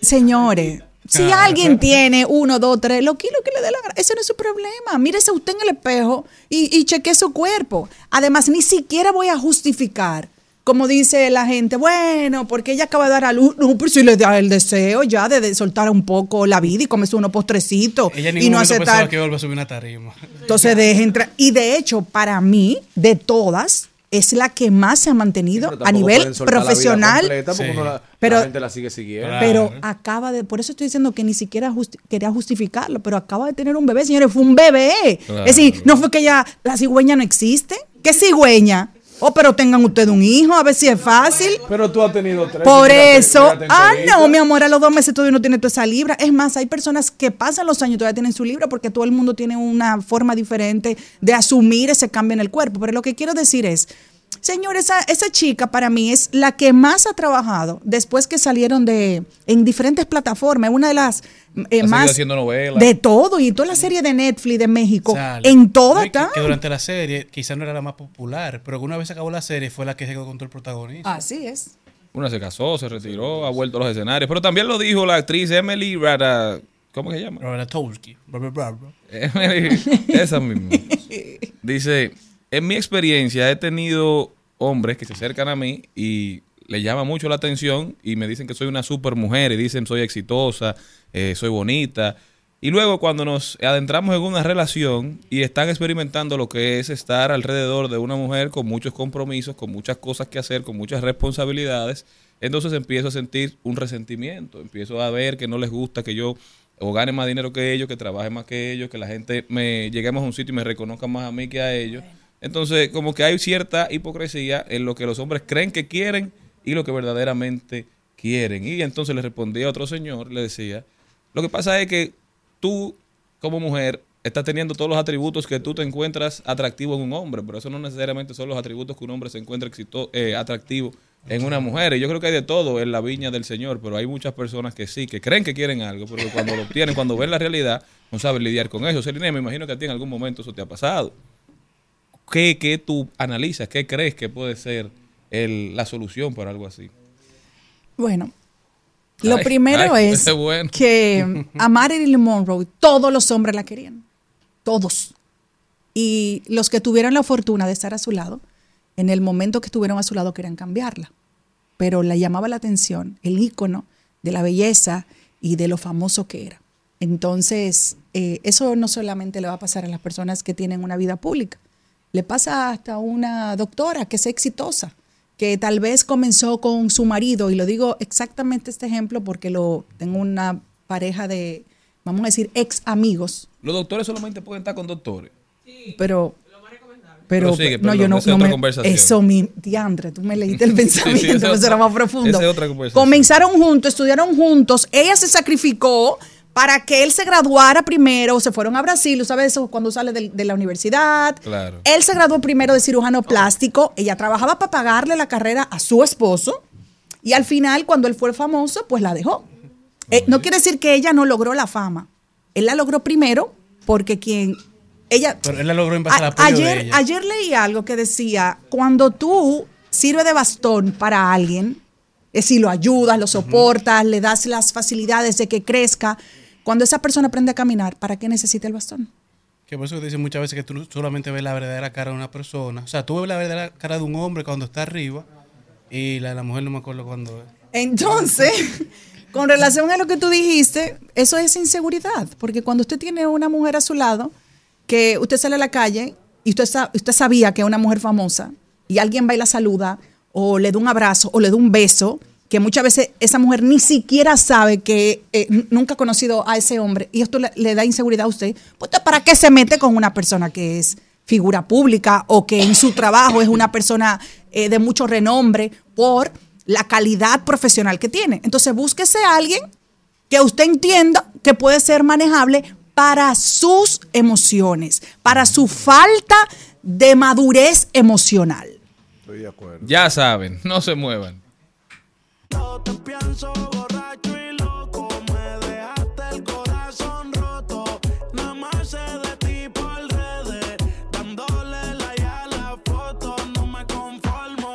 señores, si alguien tiene uno, dos, tres, lo kilos que le dé la gana, ese no es su problema. Mírese usted en el espejo y, y cheque su cuerpo. Además, ni siquiera voy a justificar, como dice la gente, bueno, porque ella acaba de dar a luz. No, pero si le da el deseo ya de, de soltar un poco la vida y comerse unos postrecitos Ella y no aceptar. que iba a volver a subir una tarima. Entonces, deje entrar. Y de hecho, para mí, de todas, es la que más se ha mantenido a nivel profesional. completa Sí. la, Pero- la gente la sigue siguiendo. Claro. Pero acaba de, por eso estoy diciendo que ni siquiera justi- quería justificarlo, pero acaba de tener un bebé, señores, fue un bebé. Claro. Es decir, no fue que ya la cigüeña no existe. ¿Qué cigüeña? Oh, pero tengan ustedes un hijo, a ver si es fácil. Pero tú has tenido tres. Por eso, ah, no, mi amor, a los dos meses todavía no tiene toda esa libra. Es más, hay personas que pasan los años y todavía tienen su libra porque todo el mundo tiene una forma diferente de asumir ese cambio en el cuerpo. Pero lo que quiero decir es, señor, esa, esa chica para mí es la que más ha trabajado después que salieron de en diferentes plataformas. Una de las eh, Ha seguido más haciendo novelas. de todo y toda la serie de Netflix de México. Sale. En toda No, que, está. que durante la serie quizás no era la más popular, pero que una vez se acabó la serie fue la que se quedó con todo el protagonista. Así es. Una se casó, se retiró, ha vuelto a los escenarios. Pero también lo dijo la actriz Emily Rada. ¿Cómo que se llama? Bla. Emily, esa misma. Dice, en mi experiencia he tenido hombres que se acercan a mí y le llama mucho la atención y me dicen que soy una super mujer y dicen soy exitosa, eh, soy bonita. Y luego cuando nos adentramos en una relación y están experimentando lo que es estar alrededor de una mujer con muchos compromisos, con muchas cosas que hacer, con muchas responsabilidades, entonces empiezo a sentir un resentimiento, empiezo a ver que no les gusta que yo o gane más dinero que ellos, que trabaje más que ellos, que la gente me lleguemos a un sitio y me reconozca más a mí que a ellos. Entonces, como que hay cierta hipocresía en lo que los hombres creen que quieren y lo que verdaderamente quieren. Y entonces le respondí a otro señor, le decía, lo que pasa es que tú, como mujer, estás teniendo todos los atributos que tú te encuentras atractivo en un hombre, pero eso no necesariamente son los atributos que un hombre se encuentra exito- eh, atractivo en una mujer. Y yo creo que hay de todo en la viña del Señor, pero hay muchas personas que sí, que creen que quieren algo, pero cuando lo obtienen, cuando ven la realidad, no saben lidiar con eso. Celine, me imagino que a ti en algún momento eso te ha pasado. ¿Qué, qué tú analizas? ¿Qué crees que puede ser el- la solución para algo así? Bueno, lo Ay, primero ay, es bueno. que a Marilyn Monroe todos los hombres la querían. Todos. Y los que tuvieron la fortuna de estar a su lado, en el momento que estuvieron a su lado querían cambiarla. Pero le llamaba la atención el ícono de la belleza y de lo famoso que era. Entonces, eh, eso no solamente le va a pasar a las personas que tienen una vida pública, le pasa hasta a una doctora que es exitosa, que tal vez comenzó con su marido, y lo digo exactamente este ejemplo porque lo tengo una pareja de, vamos a decir, ex amigos, Los doctores solamente pueden estar con doctores. pero... Pero, Prosigue, no, perdón, yo no, no me-. Eso, mi diandre, tú me leíste el Sí, sí, pensamiento, esa eso era más profundo. esa es otra conversación. Comenzaron juntos, estudiaron juntos, ella se sacrificó para que él se graduara primero, se fueron a Brasil, ¿sabes eso? Cuando sale de, la universidad. Claro. Él se graduó primero de cirujano plástico, ella trabajaba para pagarle la carrera a su esposo y al final, cuando él fue famoso, pues la dejó. Eh, no quiere decir que ella no logró la fama. Él la logró primero porque quien ella Pero él la logró en base al a- apoyo de ayer, ella. ayer leí algo que decía, cuando tú sirves de bastón para alguien, es decir, lo ayudas, lo soportas, le das las facilidades de que crezca, cuando esa persona aprende a caminar, ¿para qué necesita el bastón? Que por eso te dicen muchas veces que tú solamente ves la verdadera cara de una persona. O sea, tú ves la verdadera cara de un hombre cuando está arriba y la de la mujer no me acuerdo cuándo es. Entonces, con relación a lo que tú dijiste, eso es inseguridad, porque cuando usted tiene una mujer a su lado, que usted sale a la calle y usted, usted sabía que es una mujer famosa y alguien va y la saluda o le da un abrazo o le da un beso, que muchas veces esa mujer ni siquiera sabe que eh, nunca ha conocido a ese hombre y esto le, da inseguridad a usted, pues ¿usted ¿para qué se mete con una persona que es figura pública o que en su trabajo es una persona eh, de mucho renombre por la calidad profesional que tiene? Entonces búsquese a alguien que usted entienda que puede ser manejable para sus emociones, para su falta de madurez emocional. Estoy de acuerdo. Ya saben, no se muevan. pienso borracho y loco. Me dejaste el corazón roto. Nada más sé de ti por redes. Dándole like a la foto. No me conformo,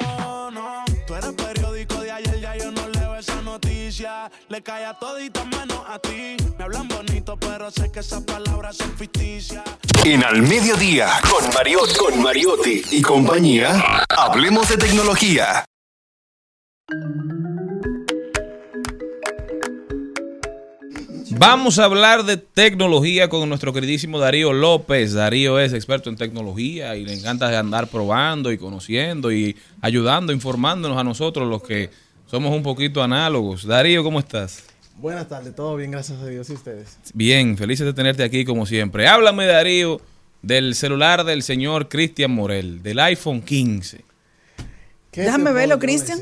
no. Tú eres periódico de ayer, ya yo no leo esa noticia. Le cae a todita menos a ti. Me hablan bonito, pero sé que esas palabras son ficticias. En Al Mediodía, con Mariotti, con Mariotti y compañía, hablemos de tecnología. Vamos a hablar de tecnología con nuestro queridísimo Darío López. Darío es experto en tecnología y le encanta andar probando y conociendo y ayudando, informándonos a nosotros los que somos un poquito análogos. Darío, ¿cómo estás? Buenas tardes, todo bien, gracias a Dios y ustedes. Bien, felices de tenerte aquí como siempre. Háblame, Darío, del celular del señor Cristian Morel, del iPhone 15. ¿Qué Déjame verlo, Cristian.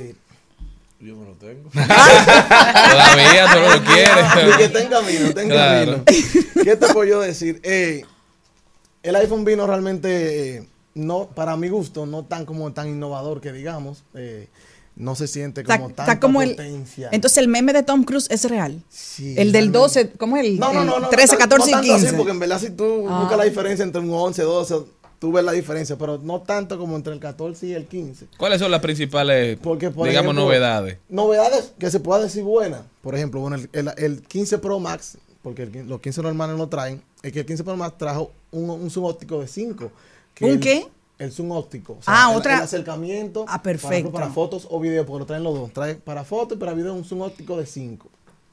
Yo me lo tengo. Todavía tú no lo quieres. Que está en Claro. camino. ¿Qué te puedo yo decir? Eh, el iPhone vino realmente, eh, no para mi gusto, no tan como tan innovador que digamos. eh, no se siente Está, como está tanta como el. potencia. Del el meme de Tom Cruise es real. Sí, el del realmente. 12, ¿cómo es el? No, no, el no, no. 13, no, 14 no y tanto así, 15. porque en verdad si tú Ah. buscas la diferencia entre un 11, 12, tú ves la diferencia, pero no tanto como entre el 14 y el 15. ¿Cuáles son las principales, Porque, por digamos, ejemplo, novedades? Novedades que se pueda decir buenas. Por ejemplo, bueno, el, el- el 15 Pro Max, porque el los 15 normales no traen, es que el 15 Pro Max trajo un, un zoom óptico de 5. ¿Un qué? El zoom óptico. O Ah, el- otra- El acercamiento. Ah, Para, perfecto. para fotos o video, porque lo traen los dos. Trae para fotos y para video un zoom óptico de 5.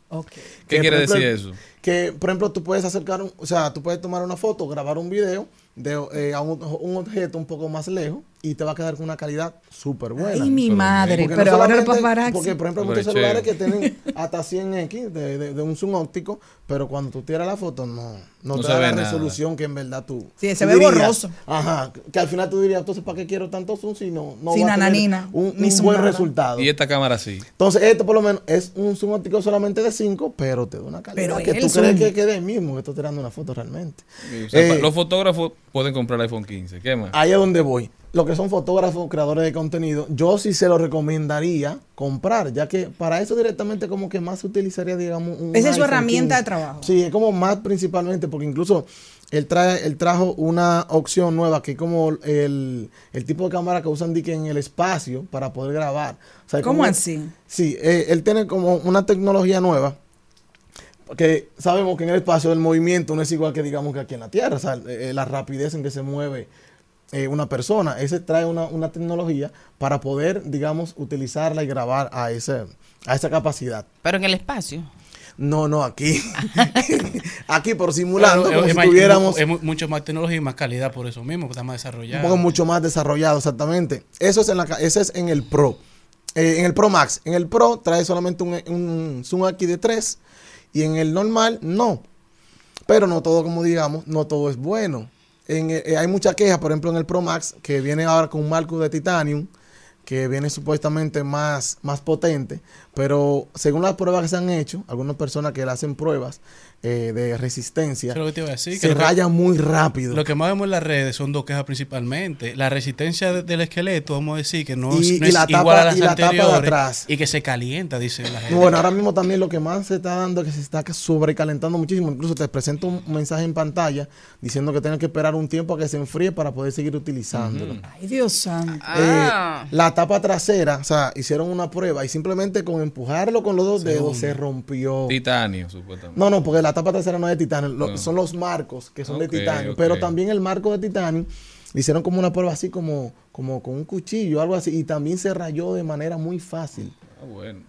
Ok. ¿Qué Que, quiere por ejemplo, decir eso? Que, por ejemplo, tú puedes acercar, un- o sea, tú puedes tomar una foto, grabar un video de eh, a un, un objeto un poco más lejos y te va a quedar con una calidad súper buena. Ay, mi madre, Porque pero no ahora. Porque, por ejemplo, muchos celulares che. que tienen hasta 100x de, de- de un zoom óptico, pero cuando tú tiras la foto, no, no, No te se da ve la nada. resolución que en verdad tú. Sí, se tú ve borroso. Ajá, que al final tú dirías, entonces, ¿para qué quiero tanto zoom si no, no Sin va a tener nananina, un, buen nada. resultado? Y esta cámara sí. Entonces, esto por lo menos es un zoom óptico solamente de 5, pero te da una calidad Pero que es tú crees que quede el mismo que estás tirando una foto realmente. O sea, Eh, los fotógrafos pueden comprar iPhone 15. ¿Qué más? Ahí es donde voy. Lo que son fotógrafos, creadores de contenido, yo sí se lo recomendaría comprar, ya que para eso directamente como que más se utilizaría, digamos, un Esa es su herramienta 15. de trabajo. Sí, es como más principalmente, porque incluso él trae, él trajo una opción nueva que es como el, el tipo de cámara que usan en el espacio para poder grabar. O sea, ¿Cómo como- así? Sí, eh, él tiene como una tecnología nueva que sabemos que en el espacio el movimiento no es igual que digamos que aquí en la Tierra, o sea, eh, la rapidez en que se mueve eh, una persona. Ese trae una, una tecnología para poder, digamos, utilizarla y grabar a, ese, a esa capacidad. Pero en el espacio. No, no, aquí. aquí por simulando, Claro, como es, si tuviéramos es mucho más tecnología y más calidad por eso mismo, porque está más desarrollado. un poco mucho más desarrollado, exactamente. Eso es en la, ca- ese es en el Pro. Eh, en el Pro Max. En el Pro trae solamente un, un Zoom aquí de 3 Y en el normal, no. Pero no todo, como digamos, no todo es bueno. En, eh, hay mucha queja, por ejemplo, en el Pro Max, que viene ahora con un marco de titanium, que viene supuestamente más, más potente, pero según las pruebas que se han hecho, algunas personas que le hacen pruebas eh, de resistencia, Eso es lo que te iba a decir, que se que- raya muy rápido. Lo que más vemos en las redes son dos quejas principalmente. La resistencia de- del esqueleto, vamos a decir, que no, Y- es, no y es la tapa- igual a las y la tapa de atrás. Y que se calienta, dice la gente. Bueno, ahora mismo también lo que más se está dando es que se está sobrecalentando muchísimo. Incluso te presento un mensaje en pantalla diciendo que tienes que esperar un tiempo a que se enfríe para poder seguir utilizándolo. Ay, Dios santo. Ah. Eh, la tapa trasera, o sea, hicieron una prueba y simplemente con empujarlo con los dos dedos se rompió. Titanio, supuestamente. No, no, porque la tapa trasera no es de titanio, lo- No. son los marcos que son de titanio. Pero también el marco de titanio hicieron como una prueba así como, como con un cuchillo, algo así, y también se rayó de manera muy fácil. Ah, bueno.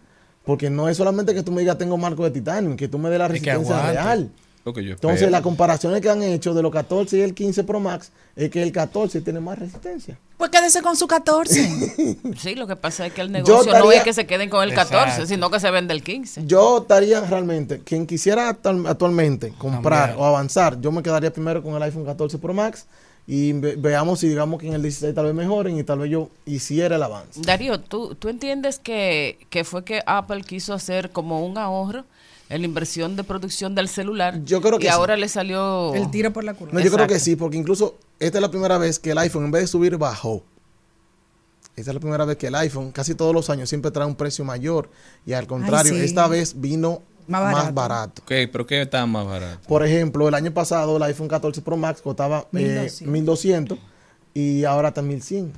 Porque no es solamente que tú me digas tengo marco de titanio, que tú me dé la resistencia real. Lo que yo espero. Entonces, las comparaciones que han hecho de los 14 y el 15 Pro Max es que el 14 tiene más resistencia. Pues quédese con su 14. Sí, lo que pasa es que el negocio no es que se queden con el 14, Exacto. sino que se vende el 15. Yo estaría realmente, quien quisiera actual- actualmente comprar o avanzar, yo me quedaría primero con el iPhone 14 Pro Max y ve- veamos si digamos que en el 16 tal vez mejoren y tal vez yo hiciera el avance. Darío, ¿tú, tú entiendes que, que fue que Apple quiso hacer como un ahorro en la inversión de producción del celular? Yo creo que Y sí. ahora le salió... El tiro por la curva. No, yo creo que sí, porque incluso esta es la primera vez que el iPhone en vez de subir bajó. Esta es la primera vez que el iPhone, casi todos los años, siempre trae un precio mayor. Y al contrario, sí. esta vez vino Más más barato. barato. Ok, pero ¿qué está más barato? Por ejemplo, el año pasado el iPhone 14 Pro Max costaba eh, 1200. 1200 y ahora está 1100.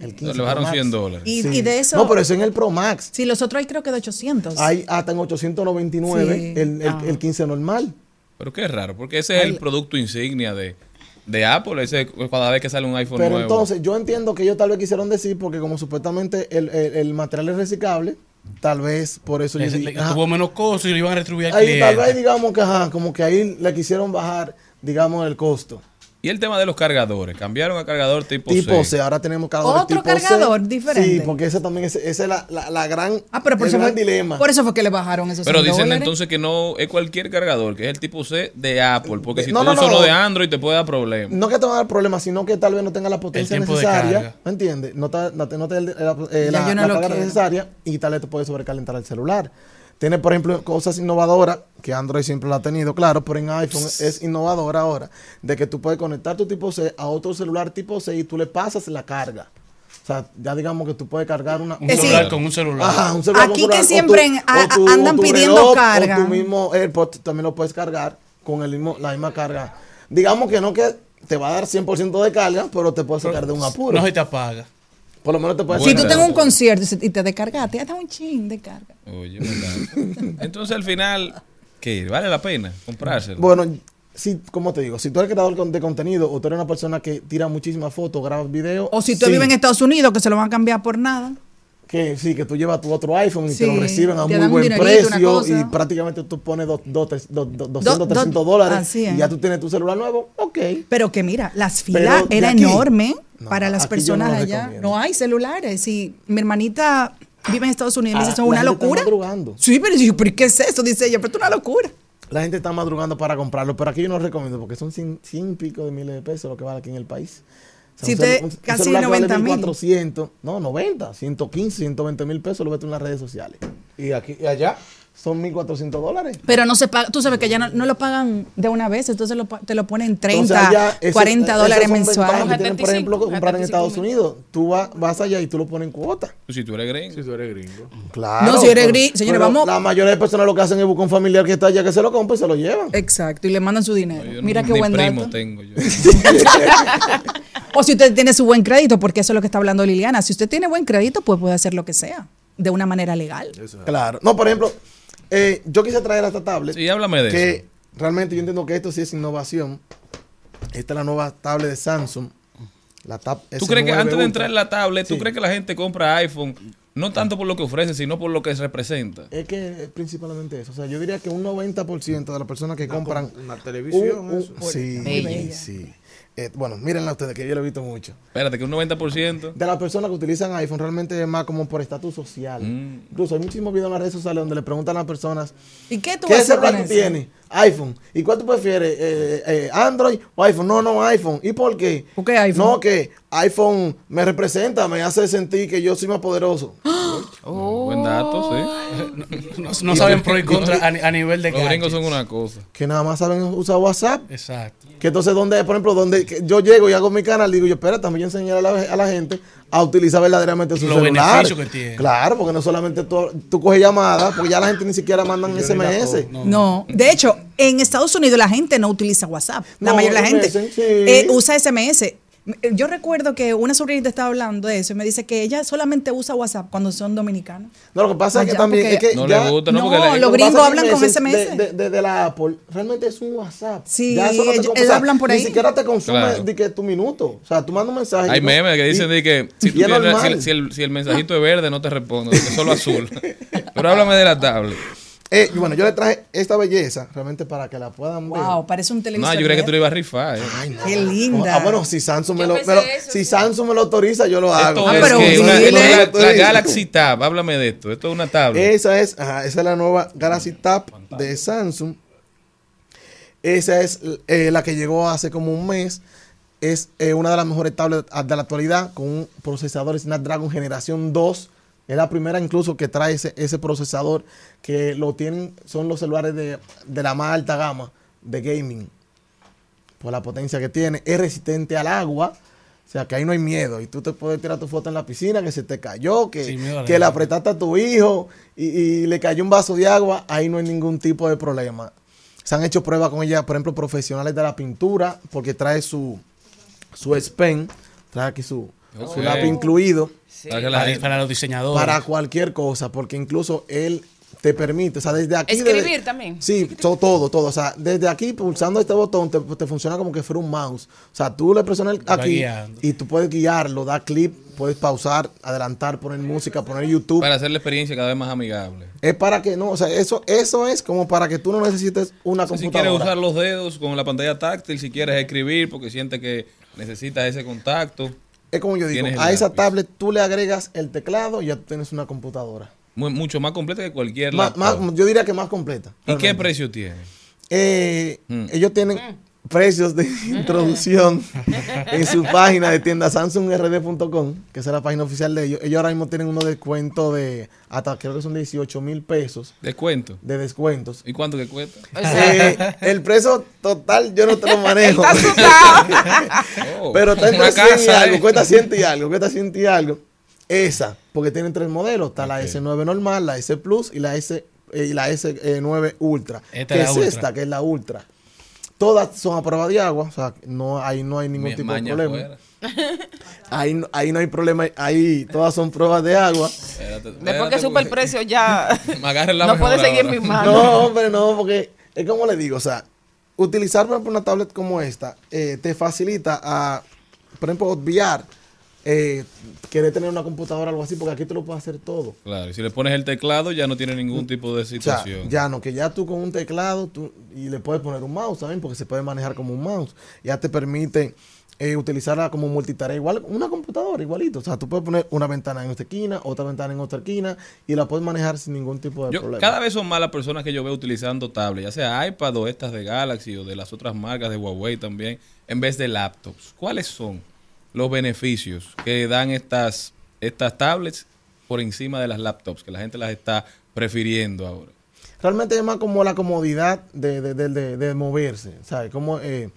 El 15 Le bajaron Pro Max. 100 dólares. Y, Sí. y de eso. No, pero eso en el Pro Max. Sí, los otros hay creo que de 800. Hay hasta en 899 Sí. el, el, Ah. el 15 normal. Pero qué raro, porque ese es el producto insignia de, de Apple, ese cada vez que sale un iPhone Pero nuevo. entonces, yo entiendo que ellos tal vez quisieron decir, porque como supuestamente el, el- el material es reciclable, tal vez por eso Le- yo le- digo, ajá. tuvo menos costos y lo iban a retribuir al Ahí tal vez digamos que ajá, como que ahí le quisieron bajar, digamos, el costo. Y el tema de los cargadores, cambiaron a cargador tipo, Tipo C. C, ahora tenemos cargadores Otro tipo C. cargador diferente. Sí, porque ese también es, esa es la, la, la gran, ah, pero por el eso, gran fue, dilema. por eso fue que le bajaron esos Pero 100 dicen dólares. entonces que no es cualquier cargador, que es el tipo C de Apple, porque si No, tú no, usas no. uno de Android te puede dar problemas. No que te va a dar problemas, sino que tal vez no tenga la potencia necesaria. ¿Me entiendes? No te, no te- no te- eh, la, la carga quiero. necesaria y tal vez te puede sobrecalentar el celular. Tiene, por ejemplo, cosas innovadoras, que Android siempre lo ha tenido, claro, pero en iPhone es innovadora ahora, de que tú puedes conectar tu tipo C a otro celular tipo C y tú le pasas la carga. O sea, ya digamos que tú puedes cargar una... Un Es celular decir, con un celular. Ajá, un celular Aquí con que siempre tu- a- tu- andan pidiendo reloj, carga. O tu mismo AirPod también lo puedes cargar con el mismo, la misma carga. Digamos que no que te va a dar 100% de carga, pero te puede sacar de un apuro. No se te apaga. Por lo menos te puede Si tú de un concierto y te descargaste, hasta un chin de carga. Oye, ¿verdad? Entonces al final, ¿qué? ¿Vale la pena comprárselo? Bueno, si, como te digo, si tú eres creador de contenido o tú eres una persona que tira muchísimas fotos, grabas videos. O si tú sí, vives en Estados Unidos, que se lo van a cambiar por nada. Que sí, que tú llevas tu otro iPhone y Sí, te lo reciben a te muy un buen precio y prácticamente tú pones dos- dos- tres- dos- dos- 200, Do- do- 300 dólares y ya tú tienes tu celular nuevo. Ok. Pero que mira, las Pero filas de era aquí- enorme No, para las no personas allá. recomiendo. No hay celulares. Y mi hermanita vive en Estados Unidos y me Ah, dice, ¿eso es la una gente está locura? madrugando. Sí, pero yo, ¿pero qué es eso? Dice ella, pero es una locura. La gente está madrugando para comprarlo, pero aquí yo no recomiendo porque son 100, 100 y pico de miles de pesos lo que vale aquí en el país. O sea, Si usted- un- un casi celular que vale 90 mil. 1400, no, 90, 115, 120 mil pesos lo ves tú en las redes sociales. Y aquí y allá. Son 1.400 dólares. Pero no se paga, tú sabes que ya no, no lo pagan de una vez, entonces lo te lo ponen 30, Entonces, allá, eso- 40 esas dólares mensuales. tienen, por ejemplo, 75, comprar en 75 Estados Unidos. Tú va- vas allá y tú lo pones en cuota. Si tú eres gringo. Si tú eres gringo. Claro. No, si eres gris- señores, vamos- La mayoría de personas lo que hacen es buscar un familiar que está allá que se lo compre y se lo llevan. Exacto, y le mandan su dinero. Yo Mira ni- qué ni buen primo dato. tengo yo. O si usted tiene su buen crédito, porque eso es lo que está hablando Liliana. Si usted tiene buen crédito, pues puede hacer lo que sea, de una manera legal. Claro. No, por ejemplo, eh, yo quise traer a esta tablet. Sí, háblame de que eso. realmente yo entiendo que esto sí es innovación. Esta es la nueva tablet de Samsung. La tab ¿Tú crees que S9 antes de entrar en la tablet, tú crees que la gente compra iPhone no tanto por lo que ofrece, sino por lo que representa? Es que es principalmente eso. O sea, yo diría que un 90% de las personas que compran Una televisión, un- un- eso. sí, Bella. sí. Eh, bueno, mírenla ustedes, que yo lo he visto mucho. Espérate, que un 90%. De las personas que utilizan iPhone realmente es más como por estatus social. Mm. Incluso hay muchísimos videos en las redes sociales donde le preguntan a las personas, ¿Y qué tú ¿qué vas a hacer celular tú tienes? iPhone. ¿Y cuál tú prefieres? Eh, eh, ¿Android o iPhone? No, no, iPhone. ¿Y por qué? ¿Por qué iPhone? No, que iPhone me representa, me hace sentir que yo soy más poderoso. Buen dato, sí. No, no saben pro y contra a, ni- a nivel de Los gringos son una cosa. Que nada más saben usar WhatsApp. Exacto. Que entonces, donde, por ejemplo, donde que yo llego y hago mi canal, digo yo, espera, también yo enseñar a la, a la gente a utilizar verdaderamente su Los celular. beneficios que tiene. Claro, porque no solamente tú, tú coges llamadas, porque ya la gente ni siquiera mandan SMS. No, de hecho, en Estados Unidos la gente no utiliza WhatsApp. La No, mayoría de la gente sí. eh, usa SMS. Yo recuerdo que una sobrinita estaba hablando de eso y me dice que ella solamente usa WhatsApp cuando son dominicanos. No, lo que pasa es que también es que No ya- le gusta, ¿no? No, Porque la- los gringos hablan con SMS. De, de- de- de la Apple, realmente es un WhatsApp. Sí, Ya eso no ellos- hablan por ahí. Ni siquiera te consume Claro. de que tu minuto. O sea, tú mandas un mensaje. Hay memes que dicen y- de que si, tú tienes- si- si el, si el mensajito es verde no te respondo, es solo azul. Pero háblame de la tablet. Eh, bueno, yo le traje esta belleza realmente para que la puedan ver. Wow, parece un No, televisor. yo creía que tú LED. ibas a rifar. eh. Ay, no. Qué linda. Ah, bueno, si Samsung, me lo, pensé me lo- eso, si sí. Samsung me lo autoriza, yo lo hago. Esto Ah, es pero que una- dile. la, Galaxy Tab, háblame de esto. Esto es una tablet. Esa es, ajá, esa es la nueva Galaxy Tab de Samsung. Esa es eh, la que llegó hace como un mes. Es eh, una de las mejores tablets de la actualidad con un procesador Snapdragon generación 2. Es la primera incluso que trae ese, ese procesador que lo tienen, son los celulares de, de la más alta gama de gaming. Por la potencia que tiene. Es resistente al agua. O sea, que ahí no hay miedo. Y tú te puedes tirar tu foto en la piscina, que se te cayó, que, que le apretaste a tu hijo y, y le cayó un vaso de agua. Ahí no hay ningún tipo de problema. Se han hecho pruebas con ella, por ejemplo, profesionales de la pintura, porque trae su, su S Pen, trae aquí su, su Ok. lápiz incluido Para los diseñadores. para cualquier cosa, porque incluso él te permite, o sea, desde aquí... Escribir desde- también. Sí, to- todo, todo. O sea, desde aquí pulsando este botón te, te funciona como que fuera un mouse. O sea, tú le presionas aquí guiando. y tú puedes guiarlo, dar clip, puedes pausar, adelantar, poner música, poner YouTube. para hacer la experiencia cada vez más amigable. Es para que no, o sea, eso, eso es como para que tú no necesites una Si quieres computadora. usar los dedos con la pantalla táctil, si quieres escribir porque sientes que necesitas ese contacto, es como yo digo, a esa tablet tú le agregas el teclado y ya tú tienes una computadora. mu- mucho más completa que cualquier Má- laptop. más- yo diría que más completa. ¿Y qué precio tiene? Eh, Mm. Ellos tienen precios de introducción en su página de tienda samsungrd.com, que esa es la página oficial de ellos. Ellos ahora mismo tienen unos descuentos de hasta creo que son 18 mil pesos ¿Descuento? de descuentos. ¿Y cuánto que cuesta? Eh, el precio total yo no te lo manejo. Oh, Pero está entre 100 y algo, ¿eh? cuesta 100 y algo, cuesta 100 y algo. Esa, porque tienen tres modelos, está la Ok. S9 normal, la S Plus y la S eh, y la S9 Ultra. Esta que es la es Ultra. esta, que es la Ultra. Todas son a prueba de agua, o sea, no, ahí no hay ningún Mi- tipo de problema. Ahí, no- ahí no hay problema, ahí todas son pruebas de agua. Espérate, Después que sube el precio ya Me agarre la no puede seguir en ahora. mis manos. No, hombre, no, porque es como le digo, o sea, utilizar, por ejemplo, una tablet como esta eh, te facilita a, por ejemplo, obviar eh, querer tener una computadora o algo así, porque aquí tú lo puedes hacer todo. Claro, y si le pones el teclado ya no tiene ningún tipo de O sea, situación. ya no, que ya tú con un teclado tú, y le puedes poner un mouse también, porque se puede manejar como un mouse. Ya te permite eh, utilizarla como multitarea, igual una computadora, igualito. O sea, tú puedes poner una ventana en esta esquina, otra ventana en otra esquina, y la puedes manejar sin ningún tipo de Yo- problema. cada vez son más las personas que yo veo utilizando tablets, ya sea iPad o estas de Galaxy o de las otras marcas de Huawei también, en vez de laptops. ¿Cuáles son los beneficios que dan estas, estas tablets por encima de las laptops, que la gente las está prefiriendo ahora? Realmente es más como la comodidad de, de, de- de- moverse, ¿sabes? Como, eh,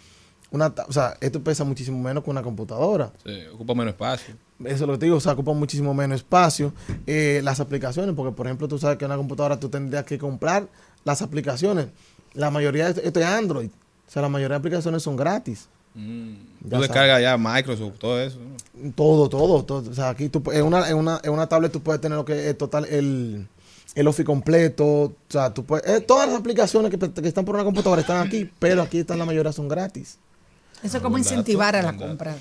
una, o sea, esto pesa muchísimo menos que una computadora. Se ocupa menos espacio. Eso es lo que te digo, o sea, ocupa muchísimo menos espacio. Eh, las aplicaciones, porque por ejemplo, tú sabes que en una computadora tú tendrías que comprar las aplicaciones. La mayoría esto es Android. O sea, la mayoría de aplicaciones son gratis. Mm. Ya Tú descargas ya Microsoft, todo eso. ¿no? Todo, todo, todo. O sea, aquí tú, en, una, en, una, en una tablet tú puedes tener lo que es total, el, el Office completo. O sea, tú puedes, eh, todas las aplicaciones que, que están por una computadora están aquí, pero aquí están la mayoría son gratis. Eso es como dato, incentivar a la compra.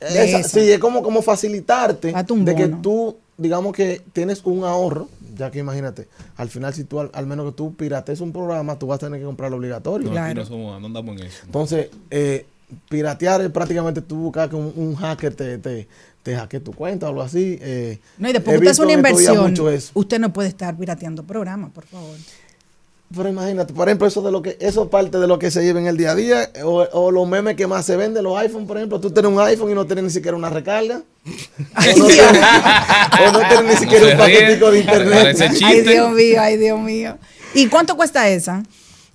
de Esa- esa. sí, es como, como facilitarte de que tú, digamos que tienes un ahorro, ya que imagínate, al final si tú al, al menos que tú pirates un programa, tú vas a tener que comprarlo obligatorio. No, aquí Claro. no, somos, no andamos en eso. Entonces, eh, piratear es prácticamente tú buscar que un, un hacker te, te, te hackee tu cuenta o algo así. eh, No, y después usted hace una inversión. Usted no puede estar pirateando programas, por favor. Pero imagínate, por ejemplo, eso de lo que, eso es parte de lo que se lleva en el día a día, o, o los memes que más se venden, los iPhone, por ejemplo, tú tienes un iPhone y no tienes ni siquiera una recarga. o, no tienes, o no tienes ni siquiera un paquetico de internet. Ay, Dios mío, ay, Dios mío. ¿Y cuánto cuesta esa?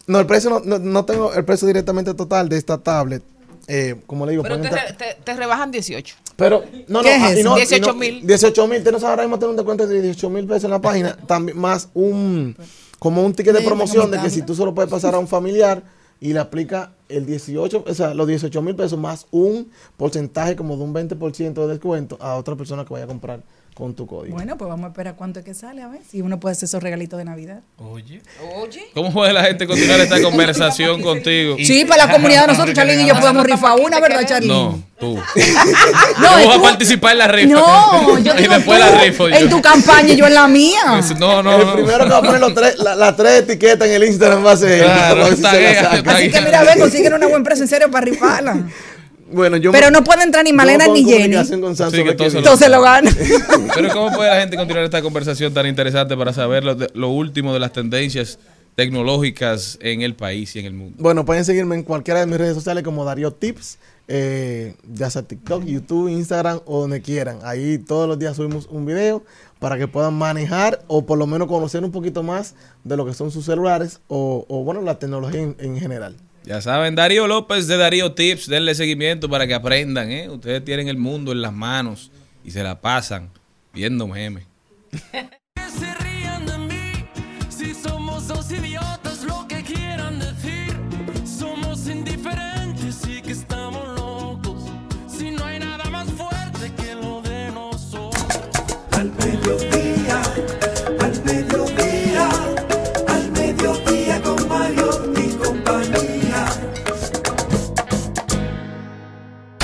No, el precio no, no, no tengo el precio directamente total de esta tablet. Eh, como le digo, Pero te, re- te- te rebajan 18. Pero, no, no, ¿Qué es eso? no, y 18 no, mil. 18 mil. Tenemos ahora mismo tener un descuento de 18 mil pesos en la página. También más un, como un ticket de promoción de que si tú solo puedes pasar a un familiar y le aplica el 18, o sea, los 18 mil pesos más un porcentaje como de un 20% de descuento a otra persona que vaya a comprar con tu código. Bueno, pues vamos a esperar cuánto es que sale, a ver si uno puede hacer esos regalitos de Navidad. Oye. Oye. ¿Cómo puede la gente continuar esta conversación contigo? Sí, para la comunidad de nosotros, Charlene y yo podemos rifar una, ¿verdad, Charlene? No, tú. No, voy a participar en la rifa. No, yo y después tú, la rifo yo. en tu campaña y yo en la mía. No, no, el primero que va a poner los tres, la- las tres etiquetas en el Instagram va a ser. Así que mira, ven, consiguen una buena empresa en serio para rifarla. Bueno, yo Pero me- no puede entrar ni Malena ni en Jenny. Entonces lo gana. Pero ¿cómo puede la gente continuar esta conversación tan interesante para saber lo, de- lo último de las tendencias tecnológicas en el país y en el mundo? Bueno, pueden seguirme en cualquiera de mis redes sociales como Darío Tips, eh, ya sea TikTok, YouTube, Instagram o donde quieran. Ahí todos los días subimos un video para que puedan manejar o por lo menos conocer un poquito más de lo que son sus celulares o, o, bueno, la tecnología en, en general. Ya saben, Darío López de Darío Tips, denle seguimiento para que aprendan, ¿eh? Ustedes tienen el mundo en las manos y se la pasan viendo memes.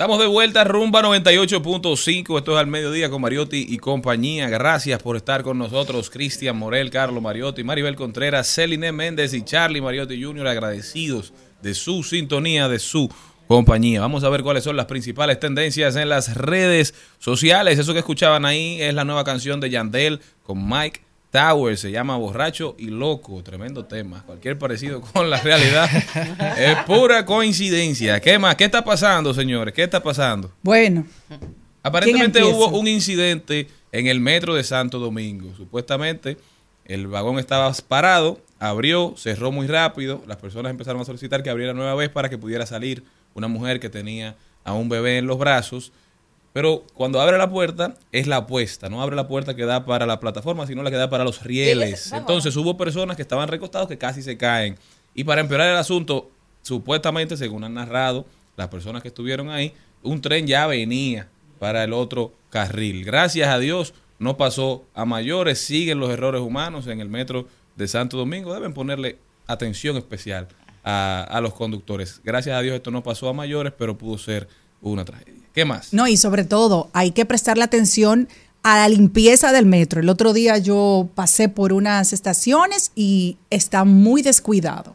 Estamos de vuelta, rumba 98.5. Esto es al mediodía con Mariotti y compañía. Gracias por estar con nosotros, Cristian Morel, Carlos Mariotti, Maribel Contreras, Celine Méndez y Charlie Mariotti Jr. Agradecidos de su sintonía, de su compañía. Vamos a ver cuáles son las principales tendencias en las redes sociales. Eso que escuchaban ahí es la nueva canción de Yandel con Mike Towers. Se llama Borracho y Loco. Tremendo tema. Cualquier parecido con la realidad es pura coincidencia. ¿Qué más? ¿Qué está pasando, señores? ¿Qué está pasando? Bueno, Aparentemente ¿Quién hubo un incidente en el metro de Santo Domingo. Supuestamente el vagón estaba parado, abrió, cerró muy rápido. Las personas empezaron a solicitar que abriera nueva vez para que pudiera salir una mujer que tenía a un bebé en los brazos. Pero cuando abre la puerta, es la apuesta. No abre la puerta que da para la plataforma, sino la que da para los rieles. Entonces hubo personas que estaban recostados que casi se caen. Y para empeorar el asunto, supuestamente, según han narrado las personas que estuvieron ahí, un tren ya venía para el otro carril. Gracias a Dios no pasó a mayores, siguen los errores humanos en el metro de Santo Domingo. Deben ponerle atención especial a, a los conductores. Gracias a Dios esto no pasó a mayores, pero pudo ser una tragedia. ¿Qué más? no, y sobre todo hay que prestarle atención a la limpieza del metro. El otro día yo pasé por unas estaciones y está muy descuidado.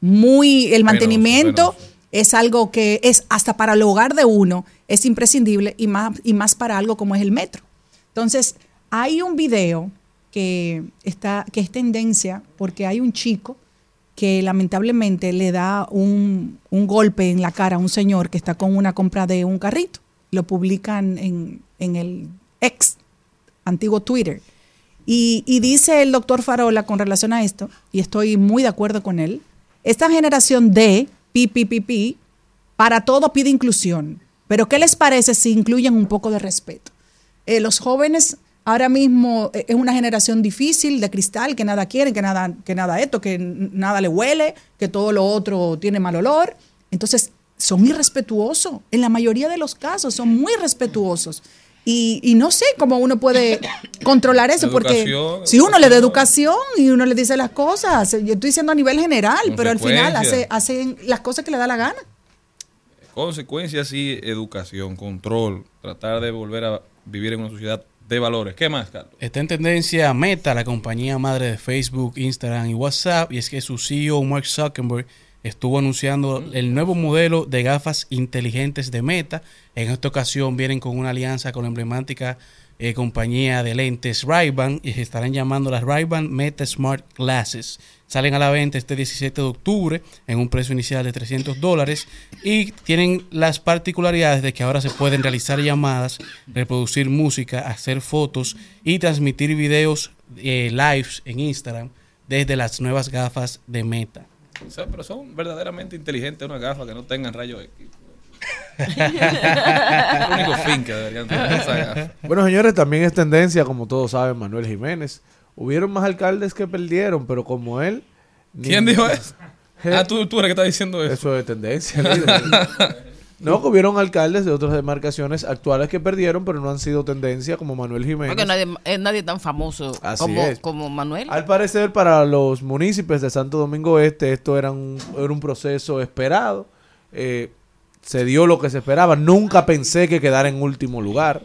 Muy, el mantenimiento es algo que es hasta para el hogar de uno, es imprescindible y más, y más para algo como es el metro. Entonces, hay un video que, está, que es tendencia porque hay un chico que lamentablemente le da un, un golpe en la cara a un señor que está con una compra de un carrito. Lo publican en, en el ex antiguo Twitter. Y, dice el doctor Farola con relación a esto, y estoy muy de acuerdo con él, esta generación de pi, para todo pide inclusión. Pero ¿qué les parece si incluyen un poco de respeto? Eh, los jóvenes ahora mismo eh, es una generación difícil de cristal, que nada quieren, que nada, que nada esto, que nada le huele, que todo lo otro tiene mal olor. Entonces, son irrespetuosos. En la mayoría de los casos son muy respetuosos. Y, y no sé cómo uno puede controlar eso, porque si uno le da educación y uno le dice las cosas, yo estoy diciendo a nivel general, pero al final hace, hacen las cosas que le da la gana. Consecuencias y educación, control, tratar de volver a vivir en una sociedad de valores. ¿Qué más, Carlos? Está en tendencia Meta, la compañía madre de Facebook, Instagram y WhatsApp, y es que su CEO Mark Zuckerberg estuvo anunciando el nuevo modelo de gafas inteligentes de Meta. En esta ocasión vienen con una alianza con la emblemática eh, compañía de lentes Ray-Ban y se estarán llamando las Ray-Ban Meta Smart Glasses. Salen a la venta este 17 de octubre en un precio inicial de 300 dólares y tienen las particularidades de que ahora se pueden realizar llamadas, reproducir música, hacer fotos y transmitir videos eh, lives en Instagram desde las nuevas gafas de Meta. O sea, pero son verdaderamente inteligentes unas gafas que no tengan rayos X. el único fin que deberían tener esas gafas. Bueno, señores, también es tendencia, como todos saben, Manuel Jiménez. Hubieron más alcaldes que perdieron, pero como él... ¿Quién dijo eso? Ah, tú, tú eres que estás diciendo eso. Eso es tendencia. líder. no, que hubieron alcaldes de otras demarcaciones actuales que perdieron, pero no han sido tendencia, como Manuel Jiménez. Porque nadie, eh, nadie tan famoso Así como, es. como Manuel. Al parecer, para los municipios de Santo Domingo Este, esto era un, era un proceso esperado. Eh, se dio lo que se esperaba. Nunca pensé que quedara en último lugar.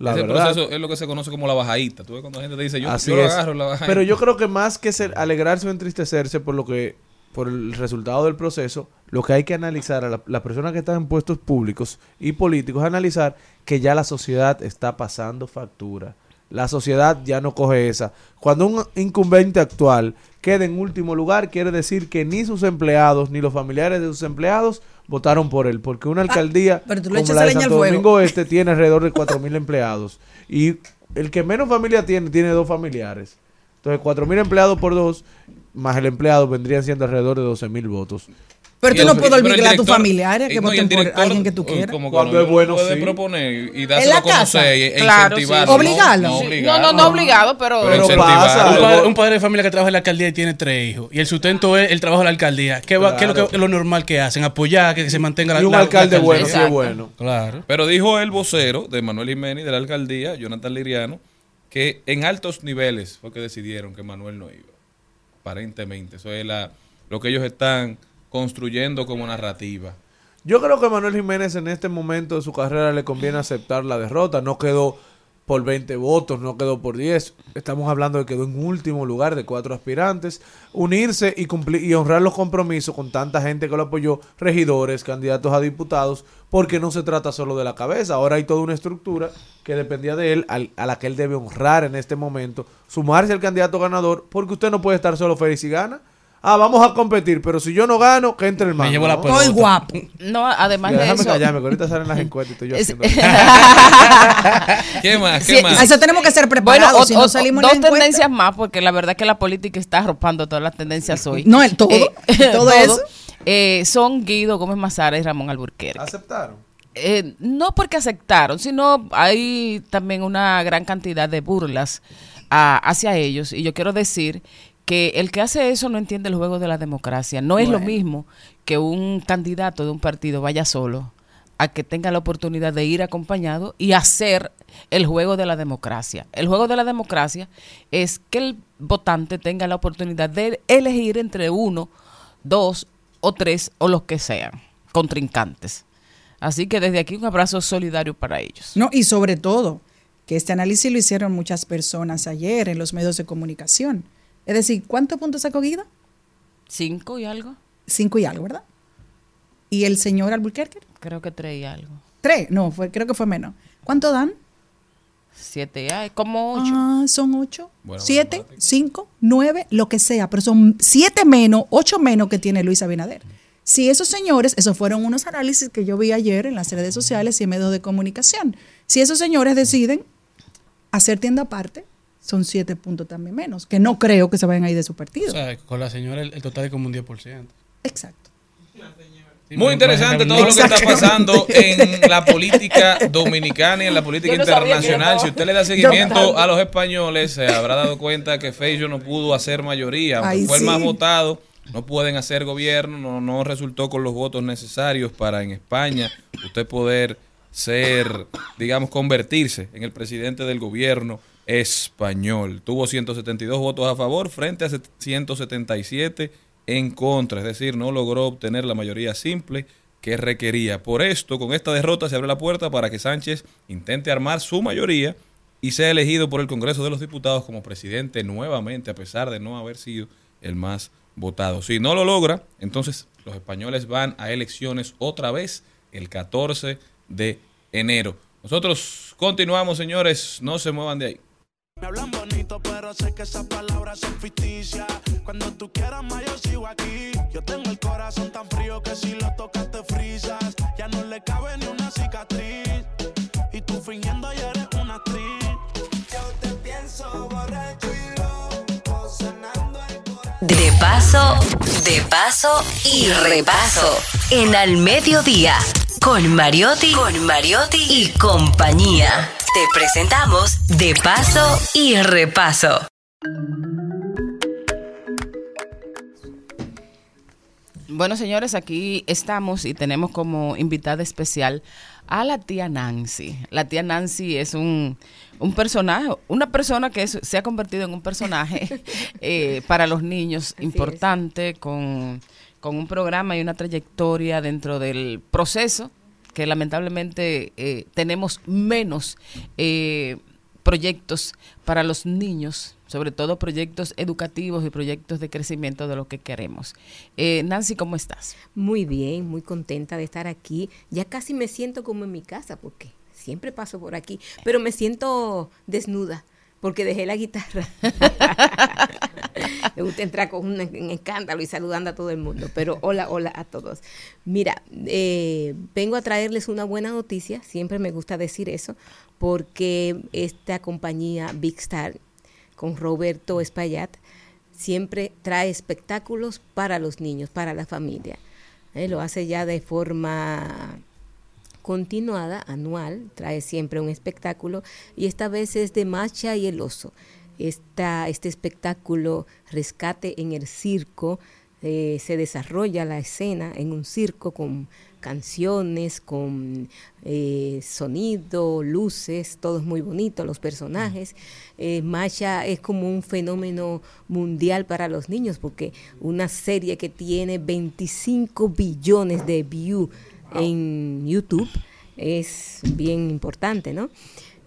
La Ese verdad. proceso es lo que se conoce como la bajadita. Tú ves cuando la gente te dice, yo, Así yo lo es. agarro la bajadita. Pero yo creo que más que ser, alegrarse o entristecerse por lo que por el resultado del proceso, lo que hay que analizar a la- las personas que están en puestos públicos y políticos, es analizar que ya la sociedad está pasando factura. La sociedad ya no coge esa. Cuando un incumbente actual queda en último lugar, quiere decir que ni sus empleados ni los familiares de sus empleados votaron por él, porque una alcaldía Ah, tú le como la de Santo. Domingo Este tiene alrededor de 4.000 empleados y el que menos familia tiene, tiene dos familiares. Entonces, 4.000 empleados por dos, más el empleado, vendrían siendo alrededor de 12.000 votos. Pero tú no puedes obligar a tu director- familiares que el voten por alguien que tú uy, quieras. como Cuando es bueno, puede sí. proponer y ¿En dárselo la a conocer e Claro, sí. incentivarlo. Obligarlo. No, no, no, obligado, pero, pasa. Un padre, un padre de familia que trabaja en la alcaldía y tiene tres hijos. Y el sustento es el trabajo de la alcaldía. ¿Qué, va- qué es lo, que- Claro. lo normal que hacen? Apoyar, que se mantenga la Y un alcalde alcaldía. bueno, sí es bueno. Claro. Pero dijo el vocero de Manuel Jiménez de la alcaldía, Jonathan Liriano, que en altos niveles fue que decidieron que Manuel no iba. Aparentemente. Eso es la, lo que ellos están construyendo como narrativa. Yo creo que Manuel Jiménez en este momento de su carrera le conviene aceptar la derrota. No quedó por 20 votos, no quedó por 10. Estamos hablando de que quedó en último lugar de cuatro aspirantes. Unirse y cumplir y honrar los compromisos con tanta gente que lo apoyó, regidores, candidatos a diputados, porque no se trata solo de la cabeza. Ahora hay toda una estructura que dependía de él, al- a la que él debe honrar en este momento, sumarse al candidato ganador, porque usted no puede estar solo feliz y gana. Ah, vamos a competir, pero si yo no gano, que entre el Me mando. llevo la ¿no? pelota. Estoy guapo. no, además Ya, de déjame eso. callarme, que ahorita salen las encuestas y estoy yo Es- haciendo. ¿Qué más? ¿Qué Sí, más? A eso tenemos que ser Bueno, preparados. o- si no salimos dos encuesta- tendencias más, porque la verdad que la política está arropando todas las tendencias hoy. No, el todo, todo eso. Eh, son Guido Gómez Mazara y Ramón Alburquerque. ¿Aceptaron? Eh, no porque aceptaron, sino hay también una gran cantidad de burlas ah, hacia ellos. Y yo quiero decir que el que hace eso no entiende el juego de la democracia. No es lo mismo que un candidato de un partido vaya solo a que tenga la oportunidad de ir acompañado y hacer el juego de la democracia. El juego de la democracia es que el votante tenga la oportunidad de elegir entre uno, dos o tres o los que sean contrincantes. Así que desde aquí un abrazo solidario para ellos. No, y sobre todo, que este análisis lo hicieron muchas personas ayer en los medios de comunicación. Es decir, ¿cuántos puntos sacó Guido? Cinco y algo. Cinco y algo, ¿verdad? ¿Y el señor Albuquerque? Creo que tres y algo. Tres, no, fue, creo que fue menos. ¿Cuánto dan? Siete y algo. Como ocho. Ah, son ocho, Bueno, siete, matemática. cinco, nueve, lo que sea, pero son siete menos, ocho menos que tiene Luis Abinader. Si esos señores, esos fueron unos análisis que yo vi ayer en las redes sociales y en medios de comunicación, si esos señores deciden hacer tienda aparte, son siete puntos también menos, que no creo que se vayan a ir de su partido. O sea, con la señora el, el total es como un 10%. Exacto. Muy interesante todo lo que está pasando en la política dominicana y en la política no internacional. Si usted le da seguimiento a los españoles, se habrá dado cuenta que Feijo no pudo hacer mayoría, aunque Ay, fue el más votado. No pueden hacer gobierno, no, no resultó con los votos necesarios para en España usted poder ser, digamos, convertirse en el presidente del gobierno español. Tuvo 172 votos a favor frente a 177 en contra, es decir, no logró obtener la mayoría simple que requería. Por esto, con esta derrota se abre la puerta para que Sánchez intente armar su mayoría y sea elegido por el Congreso de los Diputados como presidente nuevamente, a pesar de no haber sido el más votado. Si no lo logra, entonces los españoles van a elecciones otra vez el 14 de enero. Nosotros continuamos, señores, no se muevan de ahí. Me hablan bonito, pero sé que esas palabras son ficticias. Cuando tú quieras más, yo sigo aquí. Yo tengo el corazón tan frío que si lo tocas te frisas. Ya no le cabe ni una cicatriz. Y tú fingiendo ya De paso, de paso y repaso. En Al Mediodía. Con Mariotti, con Mariotti y compañía. Te presentamos De paso y repaso. Bueno, señores, aquí estamos y tenemos como invitada especial a la tía Nancy. La tía Nancy es un, un personaje, una persona que es- se ha convertido en un personaje eh, para los niños importante, con, con un programa y una trayectoria dentro del proceso que lamentablemente eh, tenemos menos eh, proyectos para los niños, sobre todo proyectos educativos y proyectos de crecimiento de lo que queremos. Eh, Nancy, ¿cómo estás? Muy bien, muy contenta de estar aquí. Ya casi me siento como en mi casa porque siempre paso por aquí, pero me siento desnuda porque dejé la guitarra. me gusta entrar con un, un escándalo y saludando a todo el mundo, pero hola, hola a todos. Mira, eh, vengo a traerles una buena noticia, siempre me gusta decir eso, porque esta compañía Big Star con Roberto Espaillat siempre trae espectáculos para los niños, para la familia. Eh, lo hace ya de forma continuada, anual, trae siempre un espectáculo y esta vez es de Macha y el oso. Esta, este espectáculo Rescate en el Circo eh, se desarrolla la escena en un circo con canciones, con eh, sonido, luces, todo es muy bonito, los personajes. Eh, Masha es como un fenómeno mundial para los niños porque una serie que tiene 25 billones de views en YouTube es bien importante, ¿no?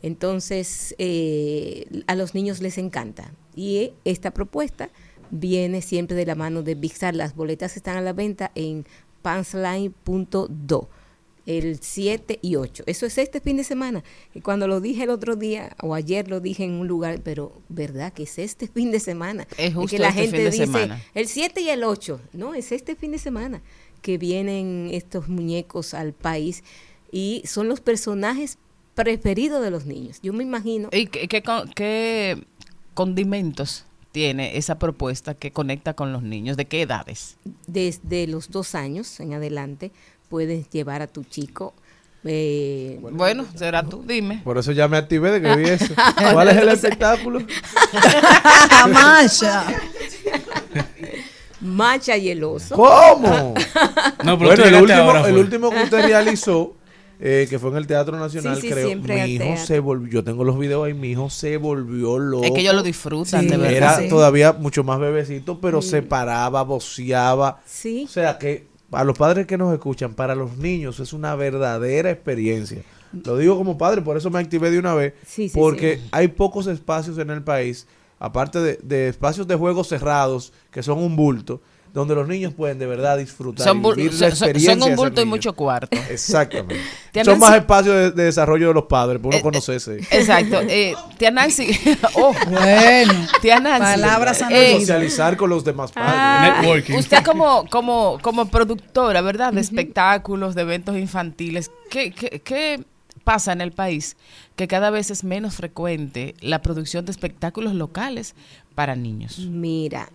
Entonces, eh, a los niños les encanta. Y esta propuesta viene siempre de la mano de Big Star. Las boletas están a la venta en pansline.do el 7 y 8. Eso es este fin de semana. Y cuando lo dije el otro día, o ayer lo dije en un lugar, pero ¿verdad que es este fin de semana? Es justo que la este gente fin de dice semana. el 7 y el 8. No, es este fin de semana que vienen estos muñecos al país y son los personajes preferidos de los niños. Yo me imagino. ¿Y qué, qué con- qué condimentos tiene esa propuesta que conecta con los niños? ¿De qué edades? desde los dos años en adelante puedes llevar a tu chico. eh, Bueno, será tú, dime. Por eso ya me activé de que vi eso. ¿Cuál es el espectáculo? Masha. Macha y el oso. ¿Cómo? No, pero bueno, el último, ahora, el fue. último que usted realizó, eh, que fue en el Teatro Nacional, Sí, sí, creo. Mi hijo teatro. se volvió, yo tengo los videos ahí, mi hijo se volvió loco. Es que ellos lo disfrutan, Sí, de verdad. Era Sí. todavía mucho más bebecito, pero se paraba, voceaba. Sí. O sea que a los padres que nos escuchan, para los niños es una verdadera experiencia. Lo digo como padre, por eso me activé de una vez, Sí, sí, porque sí. hay pocos espacios en el país, aparte de, de espacios de juegos cerrados, que son un bulto, donde los niños pueden de verdad disfrutar Son, y vivir la son- son- son experiencia un bulto y mucho cuarto. Exactamente. Son más espacios de, de desarrollo de los padres, por uno Eh, conocerse. Exacto. Eh, tía Nancy. oh, Bueno, tía Nancy. palabras eh, socializar con los demás padres. Ah, Networking. Usted como, como, como productora, ¿verdad? De espectáculos, de eventos infantiles, ¿qué, qué, qué pasa en el país? Que cada vez es menos frecuente la producción de espectáculos locales para niños. Mira,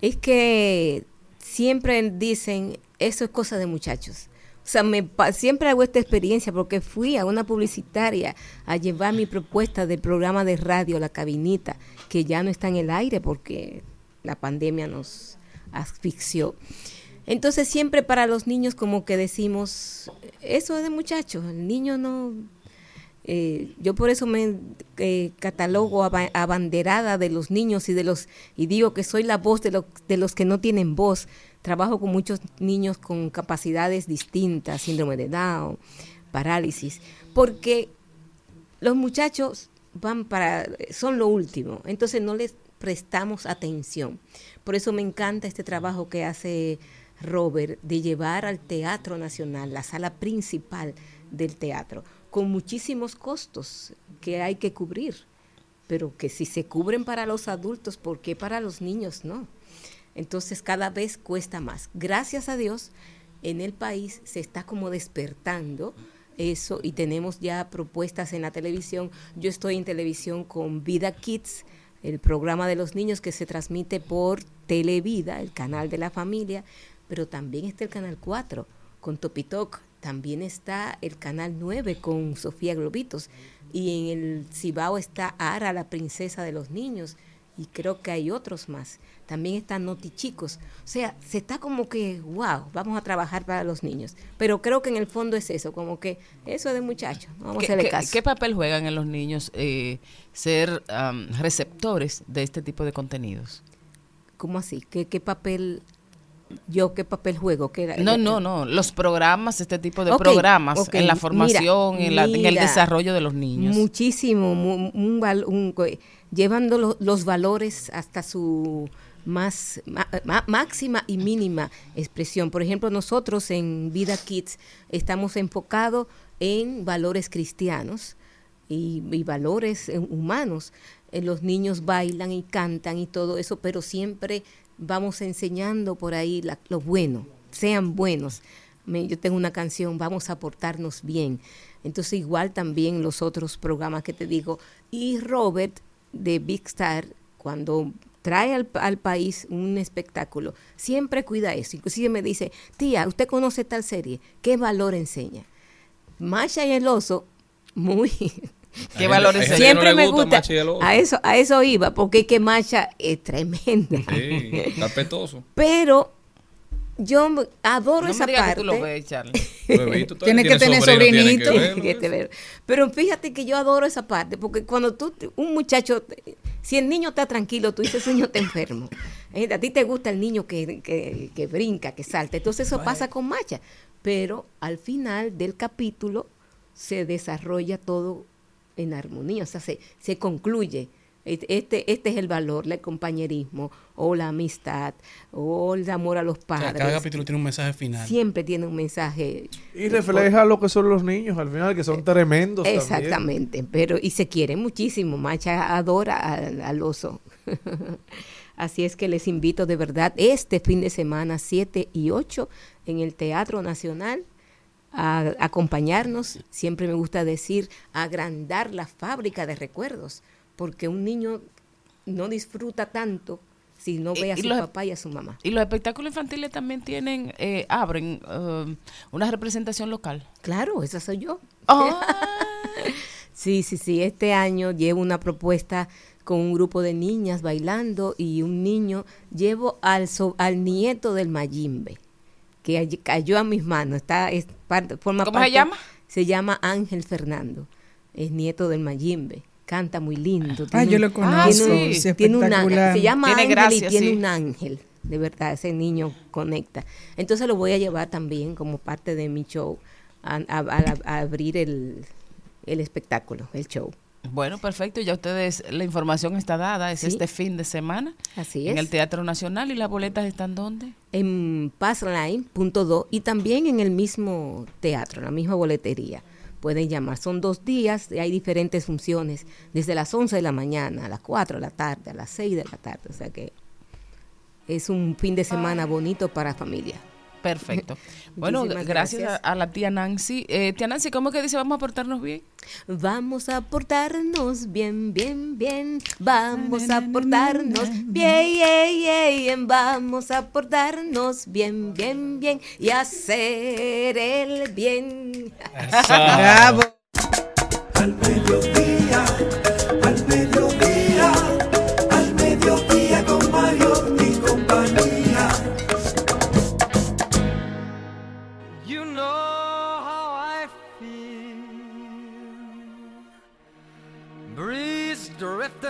es que siempre dicen, eso es cosa de muchachos. O sea, me, siempre hago esta experiencia porque fui a una publicitaria a llevar mi propuesta del programa de radio, La Cabinita, que ya no está en el aire porque la pandemia nos asfixió. Entonces siempre para los niños como que decimos, eso es de muchachos. El niño no. eh, yo por eso me eh, catalogo aba- abanderada de los niños y de los y digo que soy la voz de, los de los que no tienen voz. Trabajo con muchos niños con capacidades distintas, síndrome de Down, parálisis, porque los muchachos van para son lo último, entonces no les prestamos atención. Por eso me encanta este trabajo que hace Robert de llevar al Teatro Nacional, la sala principal del teatro, con muchísimos costos que hay que cubrir, pero que si se cubren para los adultos, ¿por qué para los niños no? Entonces cada vez cuesta más. Gracias a Dios, en el país se está como despertando eso y tenemos ya propuestas en la televisión. Yo estoy en televisión con Vida Kids, el programa de los niños que se transmite por Televida, el canal de la familia, pero también está el canal 4 con Topitok, también está el canal 9 con Sofía Globitos y en el Cibao está Ara, la princesa de los niños y creo que hay otros más. También están Noti Chicos. O sea, se está como que, wow, vamos a trabajar para los niños. Pero creo que en el fondo es eso, como que eso es de muchachos. no Vamos ¿Qué, a hacerle caso. qué papel juegan en los niños eh, ser receptores de este tipo de contenidos? ¿Cómo así? ¿Qué, qué papel, yo qué papel juego? No, no, no. Los programas, este tipo de programas en la mira, formación, en, la- en el desarrollo de los niños. Muchísimo, mu- un, llevando lo- los valores hasta su más ma- ma- máxima y mínima expresión. Por ejemplo, nosotros en Vida Kids estamos enfocados en valores cristianos y, y valores eh, humanos. Eh, los niños bailan y cantan y todo eso, pero siempre vamos enseñando por ahí la- lo bueno, sean buenos. Yo tengo una canción, vamos a portarnos bien. Entonces igual también los otros programas que te digo. Y Robert de Big Star, cuando trae al, al país un espectáculo, siempre cuida eso. Inclusive me dice, tía, ¿usted conoce tal serie? ¿Qué valor enseña? Masha y el oso, muy... ¿Qué valor enseña? Siempre no me gusta. A eso, a eso iba, porque es que Masha es tremenda. Sí, está petoso. Pero yo adoro No me esa que parte. tú lo ves, Charlie. Que tienes tener que sobrinito. que ver. Pero fíjate que yo adoro esa parte, porque cuando tú, te- un muchacho, si el niño está tranquilo, tú dices, niño está enfermo. Eh, A ti te gusta el niño que, que, que brinca, que salta. Entonces eso pasa con Macha. Pero al final del capítulo se desarrolla todo en armonía, o sea, se, se concluye. Este, este es el valor, el compañerismo, o la amistad, o el amor a los O sea, padres. cada capítulo tiene un mensaje final. Siempre tiene un mensaje. Y refleja lo que son los niños al final, que son tremendos también. Exactamente, pero y se quiere muchísimo. Macha adora al, al oso. Así es que les invito de verdad este fin de semana 7 y 8 en el Teatro Nacional a acompañarnos. Siempre me gusta decir agrandar la fábrica de recuerdos, porque un niño no disfruta tanto si no ve a y su los- papá y a su mamá. Y los espectáculos infantiles también tienen, eh, abren eh, una representación local. Claro, esa soy yo. Ah. sí, sí, sí. Este año llevo una propuesta con un grupo de niñas bailando y un niño. Llevo al, so- al nieto del Mayimbe, que cayó a mis manos. Está, es parte, forma ¿Cómo se llama? Se llama Ángel Fernando. Es nieto del Mayimbe. Canta muy lindo. Ah, tiene yo lo conozco, tiene un- sí, tiene un ángel. Se llama Tiene Ángel gracia, y tiene sí. un ángel. De verdad, ese niño conecta. Entonces lo voy a llevar también como parte de mi show a, a- a- a abrir el, el espectáculo, el show. Bueno, perfecto. Ya ustedes, la información está dada. Es Sí. este fin de semana. Así En es. el Teatro Nacional. ¿Y las boletas están dónde? En Passline.do y también en el mismo teatro, la misma boletería. Pueden llamar. Son dos días y hay diferentes funciones, desde las 11 de la mañana a las 4 de la tarde, a las 6 de la tarde. O sea que es un fin de semana bonito para familia. Perfecto. Bueno, Muchísimas gracias, gracias. A, a la tía Nancy. Eh, tía Nancy, ¿cómo que dice vamos a portarnos bien? Vamos a portarnos bien, bien, bien. Vamos a portarnos bien, bien, bien. Vamos a portarnos bien, bien, bien. Y hacer el bien. Bravo. Al mediodía,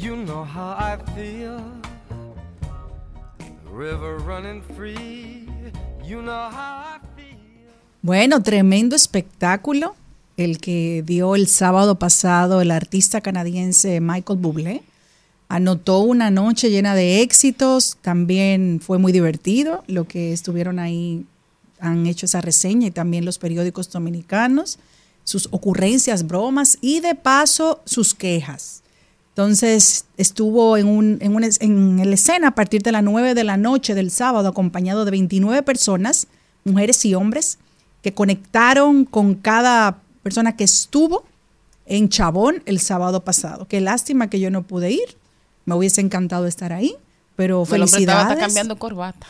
You know how I feel. River running Bueno, tremendo espectáculo el que dio el sábado pasado el artista canadiense Michael Bublé. Anotó una noche llena de éxitos, también fue muy divertido lo que estuvieron ahí, han hecho esa reseña y también los periódicos dominicanos, sus ocurrencias, bromas y de paso sus quejas. Entonces estuvo en, un, en, una, en la escena a partir de las 9 de la noche del sábado acompañado de 29 personas, mujeres y hombres, que conectaron con cada persona que estuvo en Chabón el sábado pasado. Qué lástima que yo no pude ir. Me hubiese encantado estar ahí, pero El hombre estaba felicidades. cambiando corbata.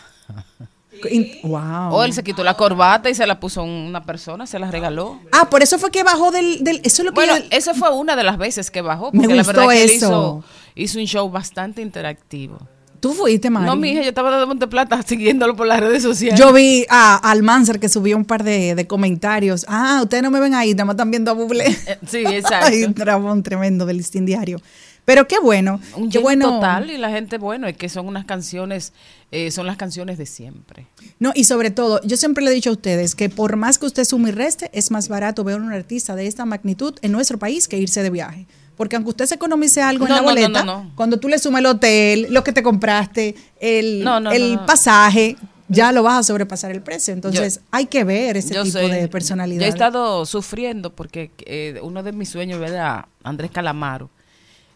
In- Wow. O él se quitó la corbata y se la puso una persona, se la regaló. Ah, por eso fue que bajó del, del- eso es lo que Bueno, yo- esa fue una de las veces que bajó, Me porque la gustó verdad que él eso. hizo, hizo un show bastante interactivo. tú fuiste, Mari. No, mi hija, yo estaba dando Monte Plata siguiéndolo por las redes sociales. Yo vi a Almanzar que subió un par de, de comentarios. Ah, ustedes no me ven ahí, nada más están viendo a Bublé. Sí, exacto. Ay, un dragón tremendo del listín diario. Pero qué bueno. Un qué bueno. total y la gente, bueno, es que son unas canciones, eh, son las canciones de siempre. No, y sobre todo, yo siempre le he dicho a ustedes que por más que usted sume y reste, es más barato ver a un artista de esta magnitud en nuestro país que irse de viaje. Porque aunque usted se economice algo en la boleta, no, no. cuando tú le sumas el hotel, lo que te compraste, el, el pasaje, ya lo vas a sobrepasar el precio. Entonces, Yo- hay que ver ese tipo soy- de personalidad. Yo he estado sufriendo porque eh, uno de mis sueños era Andrés Calamaro.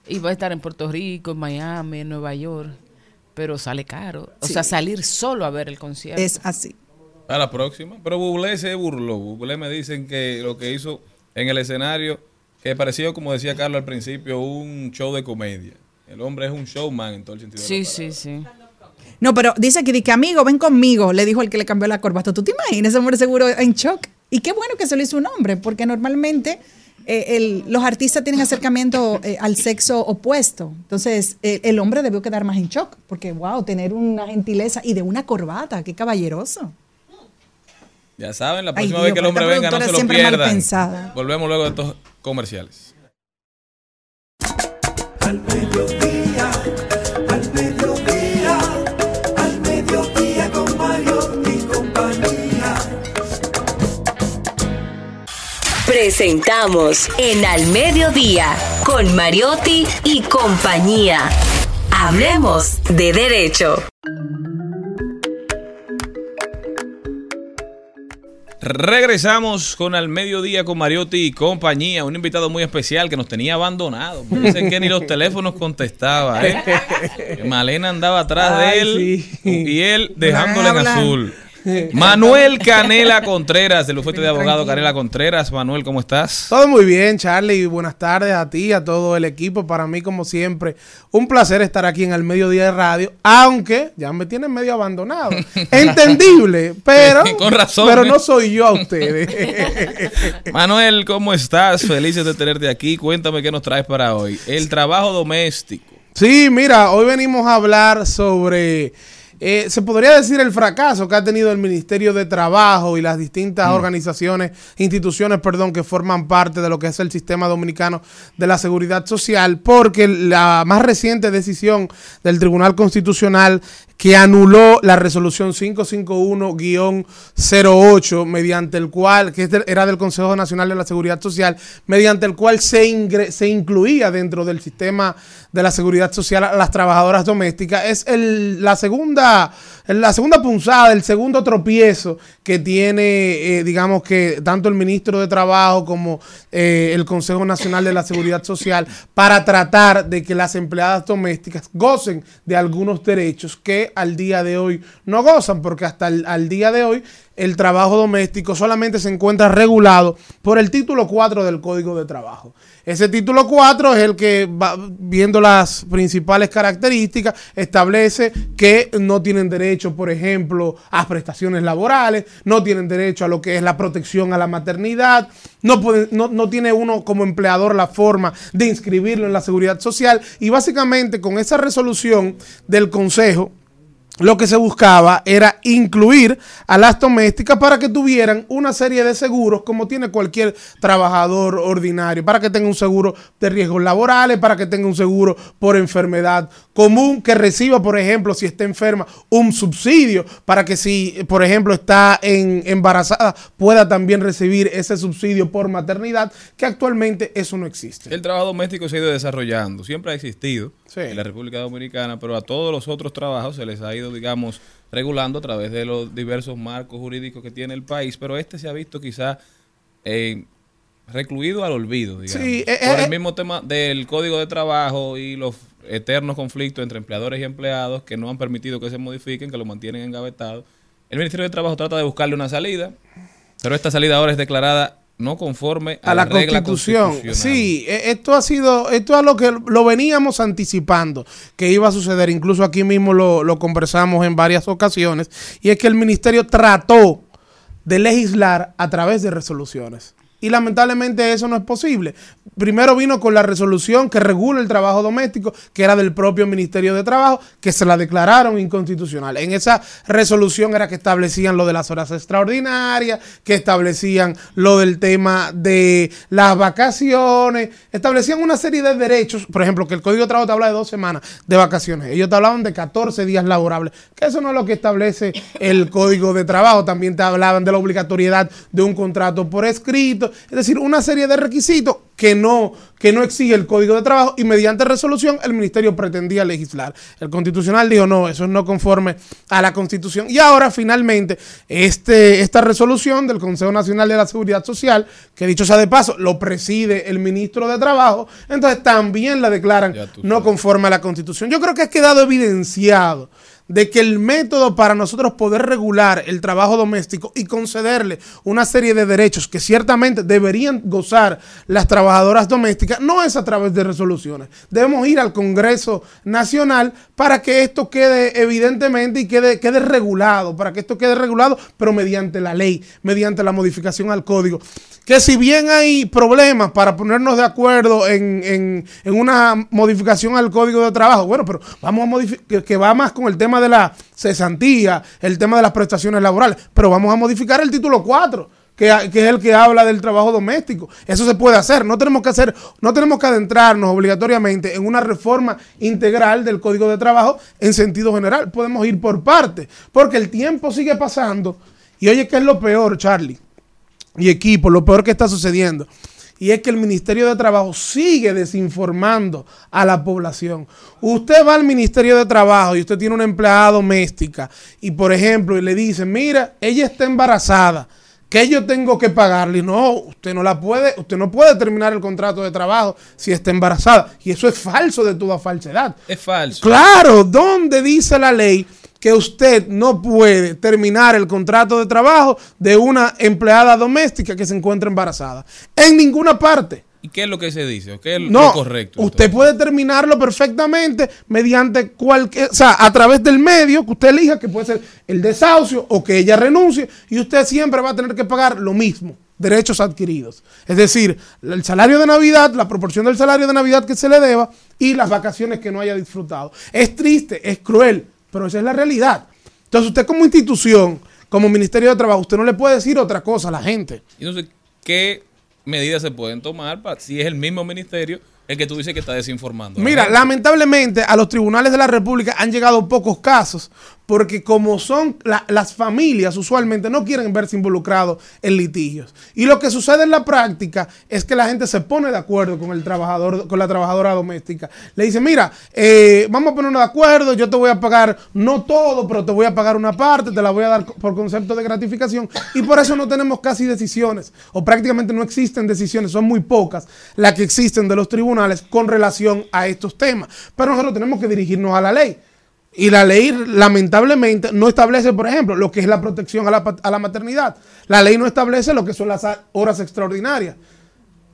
Iba a estar en Puerto Rico, en Miami, en Nueva York, pero sale caro. O Sí. sea, salir solo a ver el concierto. Es así. A la próxima. Pero Bublé se burló. Bublé me dicen que lo que hizo en el escenario, que pareció, como decía Carlos al principio, un show de comedia. El hombre es un showman en todo el sentido. de la Sí, sí, sí. No, pero dice aquí, que amigo, ven conmigo, le dijo el que le cambió la corbata. ¿Tú te imaginas? Ese hombre seguro en shock. Y qué bueno que se lo hizo un hombre, porque normalmente eh, el- los artistas tienen acercamiento eh, al sexo opuesto. Entonces, eh, el hombre debió quedar más en shock, porque, wow, tener una gentileza y de una corbata, qué caballeroso. Ya saben, la Ay, próxima Dios, vez que el hombre venga, no se lo pierdan. pensada. Volvemos luego de estos comerciales. Al Presentamos en Al Mediodía con Mariotti y compañía. Hablemos de derecho. Regresamos con Al Mediodía con Mariotti y compañía. Un invitado muy especial que nos tenía abandonado. porque Dicen que ni los teléfonos contestaba. ¿eh? Malena andaba atrás de él sí. y él dejándole en azul. Manuel Canela Contreras, del bufete de abogado Canela Contreras. Manuel, ¿cómo estás? Todo muy bien, Charlie. y Buenas tardes a ti, a todo el equipo. Para mí, como siempre, un placer estar aquí en el mediodía de radio, aunque ya me tienen medio abandonado. Entendible, pero, Con razón, pero ¿eh? no soy yo a ustedes. Manuel, ¿cómo estás? Felices de tenerte aquí. Cuéntame qué nos traes para hoy. El trabajo doméstico. Sí, mira, hoy venimos a hablar sobre, eh, se podría decir el fracaso que ha tenido el Ministerio de Trabajo y las distintas organizaciones, instituciones, perdón, que forman parte de lo que es el sistema dominicano de la seguridad social, porque la más reciente decisión del Tribunal Constitucional que anuló la resolución 551-08, mediante el cual, que era del Consejo Nacional de la Seguridad Social, mediante el cual se, ingre- se incluía dentro del sistema de la seguridad social a las trabajadoras domésticas. Es el- la segunda la segunda punzada, el segundo tropiezo que tiene, eh, digamos que tanto el ministro de Trabajo como eh, el Consejo Nacional de la Seguridad Social para tratar de que las empleadas domésticas gocen de algunos derechos que al día de hoy no gozan, porque hasta el al día de hoy el trabajo doméstico solamente se encuentra regulado por el título 4 del Código de Trabajo. Ese título 4 es el que, viendo las principales características, establece que no tienen derecho, por ejemplo, a prestaciones laborales, no tienen derecho a lo que es la protección a la maternidad, no tiene uno como empleador la forma de inscribirlo en la seguridad social y básicamente con esa resolución del Consejo, lo que se buscaba era incluir a las domésticas para que tuvieran una serie de seguros como tiene cualquier trabajador ordinario, para que tenga un seguro de riesgos laborales, para que tenga un seguro por enfermedad común, que reciba, por ejemplo, si está enferma, un subsidio, para que si, por ejemplo, está en, embarazada, pueda también recibir ese subsidio por maternidad, que actualmente eso no existe. El trabajo doméstico se ha ido desarrollando, siempre ha existido en la República Dominicana, pero a todos los otros trabajos se les ha ido, digamos, regulando a través de los diversos marcos jurídicos que tiene el país, pero este se ha visto quizá eh, recluido al olvido, digamos, Sí, eh, por eh, el mismo tema del código de trabajo y los eternos conflictos entre empleadores y empleados que no han permitido que se modifiquen, que lo mantienen engavetado. El Ministerio de Trabajo trata de buscarle una salida, pero esta salida ahora es declarada no conforme a, a la regla constitución. Sí, e- esto ha sido, esto es lo que lo veníamos anticipando que iba a suceder. Incluso aquí mismo lo, lo conversamos en varias ocasiones. Y es que el ministerio trató de legislar a través de resoluciones. Y lamentablemente eso no es posible. Primero vino con la resolución que regula el trabajo doméstico, que era del propio Ministerio de Trabajo, que se la declararon inconstitucional. En esa resolución era que establecían lo de las horas extraordinarias, que establecían lo del tema de las vacaciones, establecían una serie de derechos, por ejemplo, que el Código de Trabajo te habla de dos semanas de vacaciones. Ellos te hablaban de 14 días laborables, que eso no es lo que establece el Código de Trabajo. También te hablaban de la obligatoriedad de un contrato por escrito, es decir, una serie de requisitos que no, que no exige el Código de Trabajo y mediante resolución el Ministerio pretendía legislar. El Constitucional dijo, no, eso es no conforme a la Constitución. Y ahora finalmente este, esta resolución del Consejo Nacional de la Seguridad Social, que dicho sea de paso, lo preside el Ministro de Trabajo, entonces también la declaran no conforme a la Constitución. Yo creo que ha quedado evidenciado de que el método para nosotros poder regular el trabajo doméstico y concederle una serie de derechos que ciertamente deberían gozar las trabajadoras domésticas no es a través de resoluciones. Debemos ir al Congreso Nacional para que esto quede evidentemente y quede, quede regulado, para que esto quede regulado, pero mediante la ley, mediante la modificación al código. Que si bien hay problemas para ponernos de acuerdo en, en- en una modificación al código de trabajo, bueno, pero vamos a modificar, que, que va más con el tema de la cesantía, el tema de las prestaciones laborales, pero vamos a modificar el título 4 que, que es el que habla del trabajo doméstico. Eso se puede hacer. No tenemos que hacer, no tenemos que adentrarnos obligatoriamente en una reforma integral del Código de Trabajo en sentido general. Podemos ir por partes, porque el tiempo sigue pasando. Y oye, ¿qué es lo peor, Charlie? Y equipo, lo peor que está sucediendo. Y es que el Ministerio de Trabajo sigue desinformando a la población. Usted va al Ministerio de Trabajo y usted tiene una empleada doméstica y, por ejemplo, y le dicen, mira, ella está embarazada, que yo tengo que pagarle. No, usted no la puede, usted no puede terminar el contrato de trabajo si está embarazada. Y eso es falso de toda falsedad. Es falso. Claro, ¿dónde dice la ley que usted no puede terminar el contrato de trabajo de una empleada doméstica que se encuentra embarazada? En ninguna parte. ¿Y qué es lo que se dice? ¿Qué es lo correcto? usted puede terminarlo perfectamente mediante cualquier, o sea, a través del medio que usted elija, que puede ser el desahucio o que ella renuncie, y usted siempre va a tener que pagar lo mismo, derechos adquiridos. Es decir, el salario de Navidad, la proporción del salario de Navidad que se le deba y las vacaciones que no haya disfrutado. Es triste, es cruel, pero esa es la realidad. Entonces usted como institución, como Ministerio de Trabajo, usted no le puede decir otra cosa a la gente. Entonces, ¿qué medidas se pueden tomar para, si es el mismo ministerio, el que tú dices que está desinformando. Mira, lamentablemente a los tribunales de la República han llegado pocos casos porque como son la- las familias usualmente no quieren verse involucrados en litigios. Y lo que sucede en la práctica es que la gente se pone de acuerdo con el trabajador, con la trabajadora doméstica. Le dice, mira, eh, vamos a ponernos de acuerdo, yo te voy a pagar no todo, pero te voy a pagar una parte, te la voy a dar por concepto de gratificación. Y por eso no tenemos casi decisiones, o prácticamente no existen decisiones, son muy pocas las que existen de los tribunales con relación a estos temas. Pero nosotros tenemos que dirigirnos a la ley. Y la ley, lamentablemente, no establece, por ejemplo, lo que es la protección a la, pat- a la maternidad. La ley no establece lo que son las horas extraordinarias.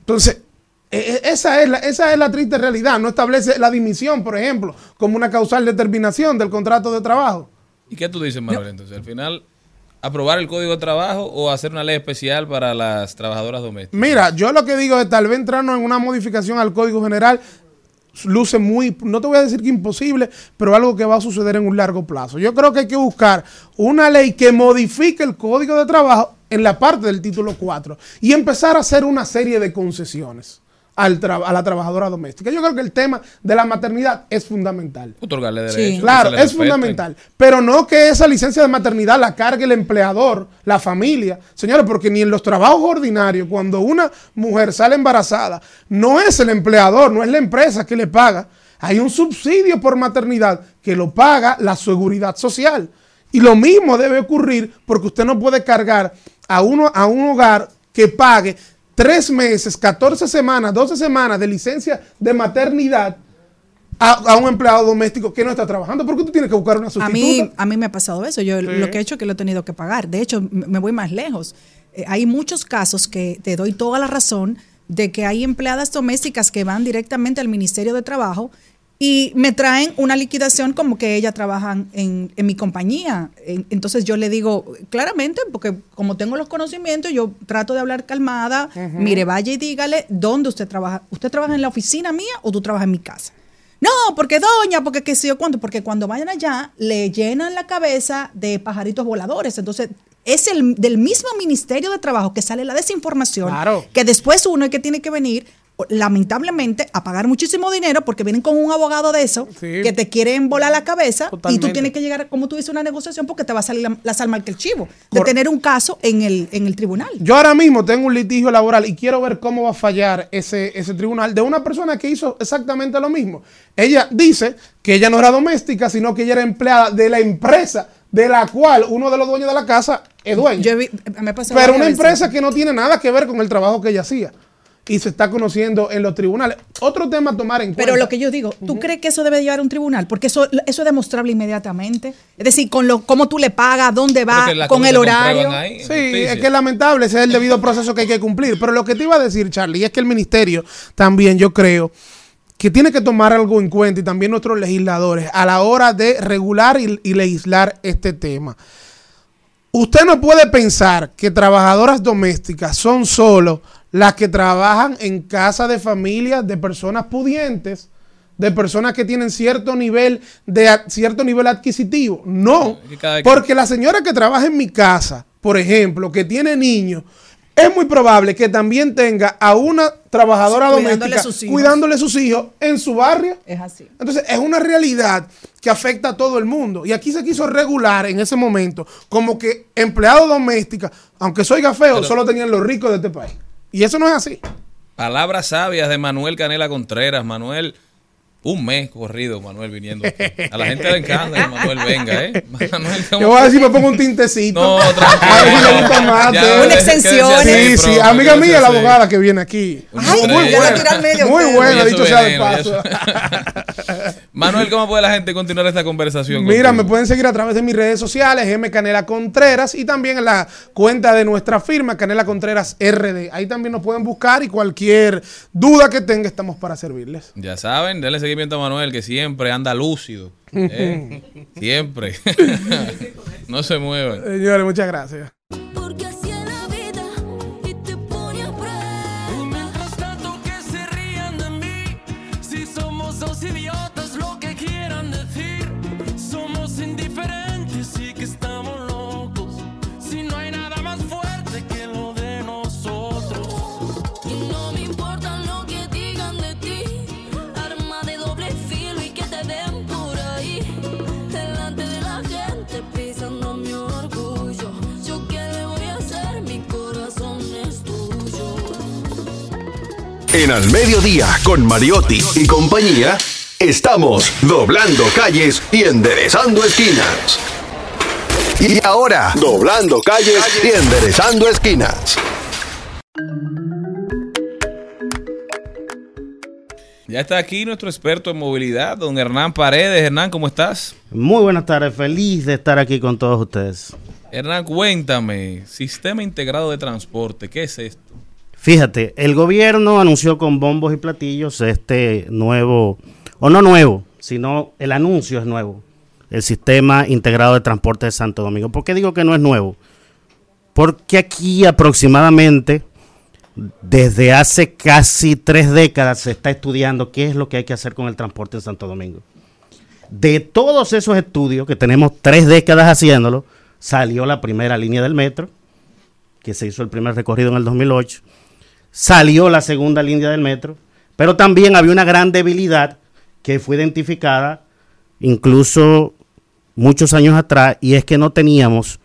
Entonces, e- e- esa es, la, esa es la triste realidad. No establece la dimisión, por ejemplo, como una causal determinación del contrato de trabajo. ¿Y qué tú dices, Manuel? Entonces, al final, aprobar el código de trabajo o hacer una ley especial para las trabajadoras domésticas. Mira, yo lo que digo es tal vez entrarnos en una modificación al Código General luce muy, no te voy a decir que imposible, pero algo que va a suceder en un largo plazo. Yo creo que hay que buscar una ley que modifique el Código de Trabajo en la parte del título 4 y empezar a hacer una serie de concesiones al tra- a la trabajadora doméstica. Yo creo que el tema de la maternidad es fundamental. Otorgarle derechos. Claro, se le es respeten. fundamental. Pero no que esa licencia de maternidad la cargue el empleador, la familia. Señores, porque ni en los trabajos ordinarios, cuando una mujer sale embarazada, no es el empleador, no es la empresa que le paga. Hay un subsidio por maternidad que lo paga la seguridad social. Y lo mismo debe ocurrir porque usted no puede cargar a, uno, a un hogar que pague tres meses, 14 semanas, 12 semanas de licencia de maternidad a, a un empleado doméstico que no está trabajando. porque tú tienes que buscar una A sustituta? mí, a mí me ha pasado eso. Yo Sí. lo que he hecho es que lo he tenido que pagar. De hecho, me voy más lejos. Eh, hay muchos casos que te doy toda la razón de que hay empleadas domésticas que van directamente al Ministerio de Trabajo y me traen una liquidación como que ellas trabajan en, en mi compañía. En- Entonces yo le digo claramente, porque como tengo los conocimientos, yo trato de hablar calmada. Mire, vaya y dígale dónde usted trabaja. ¿Usted trabaja en la oficina mía o tú trabajas en mi casa? No, porque doña, porque qué sé yo cuánto, porque cuando vayan allá le llenan la cabeza de pajaritos voladores. Entonces, es el del mismo Ministerio de Trabajo que sale la desinformación, Claro. que después uno es que tiene que venir, lamentablemente, a pagar muchísimo dinero porque vienen con un abogado de eso Sí. que te quieren volar la cabeza y tú tienes que llegar, como tú dices, una negociación porque te va a salir la, la sal mal que el chivo, de tener un caso en el, en el tribunal. Yo ahora mismo tengo un litigio laboral y quiero ver cómo va a fallar ese, ese tribunal de una persona que hizo exactamente lo mismo. Ella dice que ella no era doméstica, sino que ella era empleada de la empresa de la cual uno de los dueños de la casa es dueño. Pero una empresa que no tiene nada que ver con el trabajo que ella hacía. Y se está conociendo en los tribunales. Otro tema a tomar en Pero cuenta. lo que yo digo, ¿tú crees que eso debe llevar a un tribunal? Porque eso, eso es demostrable inmediatamente. Es decir, con lo, cómo tú le pagas, dónde va, con el horario. ahí. Sí, es que es lamentable, ese es el debido proceso que hay que cumplir. Pero lo que te iba a decir, Charlie, es que el ministerio también, yo creo, que tiene que tomar algo en cuenta y también nuestros legisladores a la hora de regular y, y legislar este tema. Usted no puede pensar que trabajadoras domésticas son solo las que trabajan en casa de familias de personas pudientes, de personas que tienen cierto nivel de cierto nivel adquisitivo. No, porque la señora que trabaja en mi casa, por ejemplo, que tiene niños, es muy probable que también tenga a una trabajadora Sí, cuidándole doméstica sus hijos. cuidándole sus hijos en su barrio. Es así. Entonces, es una realidad que afecta a todo el mundo. Y aquí se quiso regular en ese momento como que empleados domésticas, aunque soy feo, Pero- solo tenían los ricos de este país. Y eso no es así. Palabras sabias de Manuel Canela Contreras. Manuel, un mes corrido, Manuel viniendo. aquí. A la gente le encanta que Manuel venga, ¿eh? Manuel, ¿cómo- Yo voy a decir, me pongo un tintecito. No, A tranquilo. ver si le gusta más. Te- Una extensión. Sí, sí. Amiga mía, la abogada que viene aquí. Ay, muy buena. medio Muy buena, dicho sea de paso. Manuel, ¿cómo puede la gente continuar esta conversación? Mira, me contigo? pueden seguir a través de mis redes sociales, M Canela Contreras, y también en la cuenta de nuestra firma, Canela Contreras RD. Ahí también nos pueden buscar y cualquier duda que tenga, estamos para servirles. Ya saben, denle seguimiento a Manuel, que siempre anda lúcido. ¿eh? siempre. no se mueve. Señores, muchas gracias. En Al Mediodía, con Mariotti y compañía, estamos doblando calles y enderezando esquinas. Y ahora, doblando calles y enderezando esquinas. Ya está aquí nuestro experto en movilidad, don Hernán Paredes. Hernán, ¿cómo estás? Muy buenas tardes, feliz de estar aquí con todos ustedes. Hernán, cuéntame, Sistema Integrado de Transporte, ¿qué es esto? Fíjate, el gobierno anunció con bombos y platillos este nuevo, o no nuevo, sino el anuncio es nuevo, el Sistema Integrado de Transporte de Santo Domingo. ¿Por qué digo que no es nuevo? Porque aquí aproximadamente, desde hace casi tres décadas, se está estudiando qué es lo que hay que hacer con el transporte en Santo Domingo. De todos esos estudios, que tenemos tres décadas haciéndolo, salió la primera línea del metro, que se hizo el primer recorrido en el 2008, salió la segunda línea del metro, pero también había una gran debilidad que fue identificada incluso muchos años atrás, y es que no teníamos,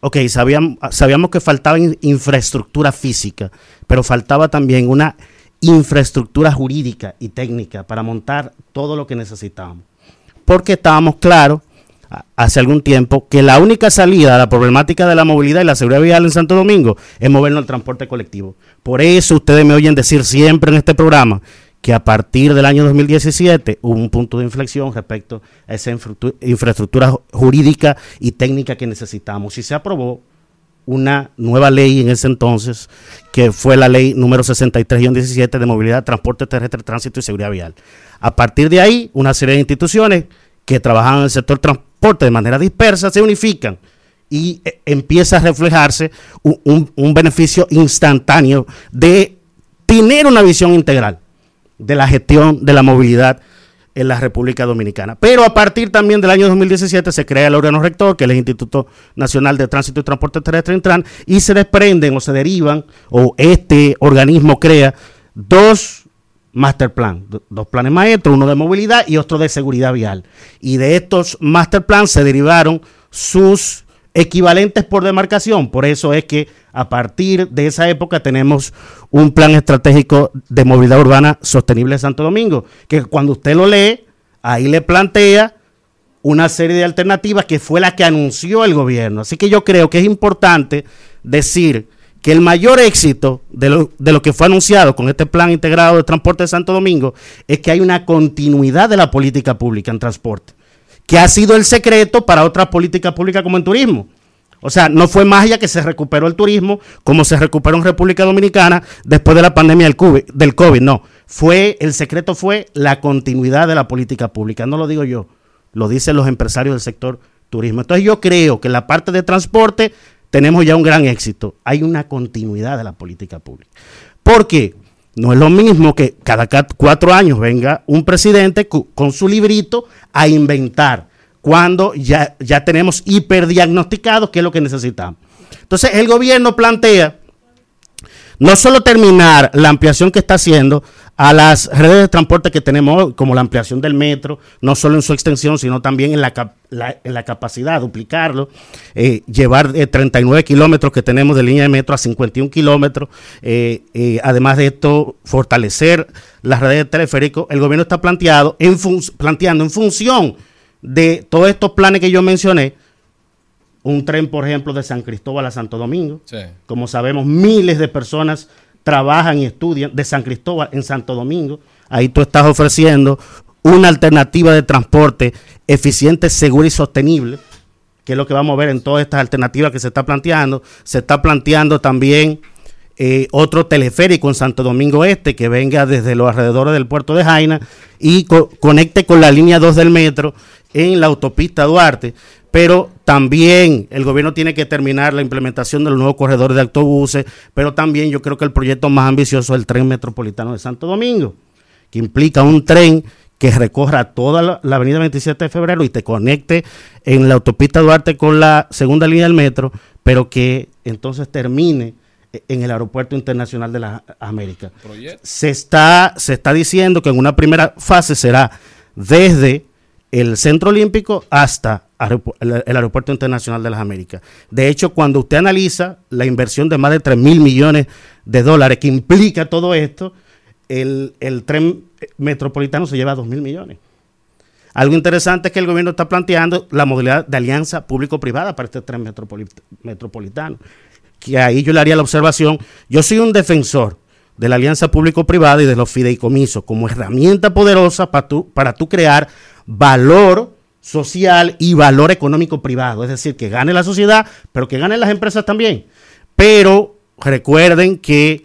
ok, sabíamos, sabíamos que faltaba in- infraestructura física, pero faltaba también una infraestructura jurídica y técnica para montar todo lo que necesitábamos. Porque estábamos claros hace algún tiempo que la única salida a la problemática de la movilidad y la seguridad vial en Santo Domingo es movernos al transporte colectivo. Por eso ustedes me oyen decir siempre en este programa que a partir del año 2017 hubo un punto de inflexión respecto a esa infraestru- infraestructura ju- jurídica y técnica que necesitamos. Y se aprobó una nueva ley en ese entonces, que fue la ley número 63-17 de movilidad, transporte terrestre, tránsito y seguridad vial. A partir de ahí, una serie de instituciones que trabajan en el sector transporte de manera dispersa se unifican y eh, empieza a reflejarse un, un- un beneficio instantáneo de tener una visión integral de la gestión de la movilidad en la República Dominicana. Pero a partir también del año 2017 se crea el órgano rector, que es el Instituto Nacional de Tránsito y Transporte Terrestre Intran, y se desprenden o se derivan, o este organismo crea dos master plan, do- dos planes maestros, uno de movilidad y otro de seguridad vial. Y de estos master plan se derivaron sus equivalentes por demarcación. Por eso es que a partir de esa época tenemos un plan estratégico de movilidad urbana sostenible de Santo Domingo, que cuando usted lo lee, ahí le plantea una serie de alternativas que fue la que anunció el gobierno. Así que yo creo que es importante decir que el mayor éxito de lo, de lo que fue anunciado con este plan integrado de transporte de Santo Domingo es que hay una continuidad de la política pública en transporte, que ha sido el secreto para otras políticas públicas como en turismo. O sea, no fue magia que se recuperó el turismo como se recuperó en República Dominicana después de la pandemia del COVID. No, fue el secreto fue la continuidad de la política pública. No lo digo yo, lo dicen los empresarios del sector turismo. Entonces yo creo que la parte de transporte tenemos ya un gran éxito. Hay una continuidad de la política pública. Porque no es lo mismo que cada ca- cuatro años venga un presidente con su librito a inventar cuando ya, ya tenemos hiperdiagnosticado qué es lo que necesitamos. Entonces el gobierno plantea no solo terminar la ampliación que está haciendo a las redes de transporte que tenemos como la ampliación del metro, no solo en su extensión, sino también en la, cap- la- capacidad, duplicarlo, eh, llevar eh, 39 kilómetros que tenemos de línea de metro a 51 kilómetros, eh, eh, además de esto, fortalecer las redes de teleférico, el gobierno está planteado en planteando en función de todos estos planes que yo mencioné, un tren, por ejemplo, de San Cristóbal a Santo Domingo. Sí. Como sabemos, miles de personas trabajan y estudian de San Cristóbal en Santo Domingo. Ahí tú estás ofreciendo una alternativa de transporte eficiente, segura y sostenible, que es lo que vamos a ver en todas estas alternativas que se está planteando. Se está planteando también eh, otro teleférico en Santo Domingo Este que venga desde los alrededores del puerto de Jaina y co- conecte con la línea 2 del metro en la autopista Duarte. Pero también el gobierno tiene que terminar la implementación de los nuevos corredores de autobuses, pero también yo creo que el proyecto más ambicioso es el tren metropolitano de Santo Domingo, que implica un tren que recorra toda la, la avenida 27 de febrero y te conecte en la autopista Duarte con la segunda línea del metro, pero que entonces termine en el aeropuerto internacional de las Américas. Se está, se está diciendo que en una primera fase será desde el Centro Olímpico hasta el, Aeropuerto Internacional de las Américas. De hecho, cuando usted analiza la inversión de más de 3 mil millones de dólares que implica todo esto, el, el tren metropolitano se lleva 2 mil millones. Algo interesante es que el gobierno está planteando la modalidad de alianza público-privada para este tren metropolit- metropolitano. Que ahí yo le haría la observación. Yo soy un defensor de la alianza público-privada y de los fideicomisos como herramienta poderosa para tú, para tú crear valor social y valor económico privado. Es decir, que gane la sociedad, pero que ganen las empresas también. Pero recuerden que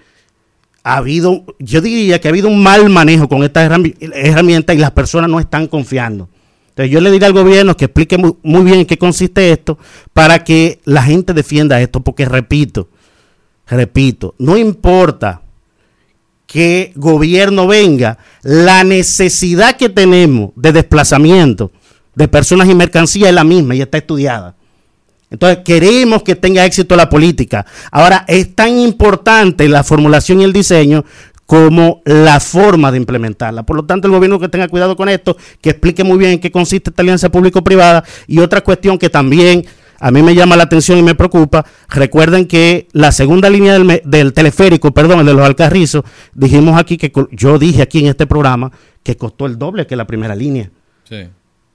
ha habido, yo diría que ha habido un mal manejo con esta herrami- herramienta y las personas no están confiando. Entonces yo le diría al gobierno que explique muy, muy bien en qué consiste esto para que la gente defienda esto, porque repito, repito, no importa que gobierno venga, la necesidad que tenemos de desplazamiento de personas y mercancías es la misma y está estudiada. Entonces queremos que tenga éxito la política. Ahora es tan importante la formulación y el diseño como la forma de implementarla. Por lo tanto, el gobierno que tenga cuidado con esto, que explique muy bien en qué consiste esta alianza público-privada. Y otra cuestión que también a mí me llama la atención y me preocupa, recuerden que la segunda línea del, teleférico, perdón, el de los Alcarrizos, dijimos aquí que yo dije aquí en este programa que costó el doble que la primera línea. Sí.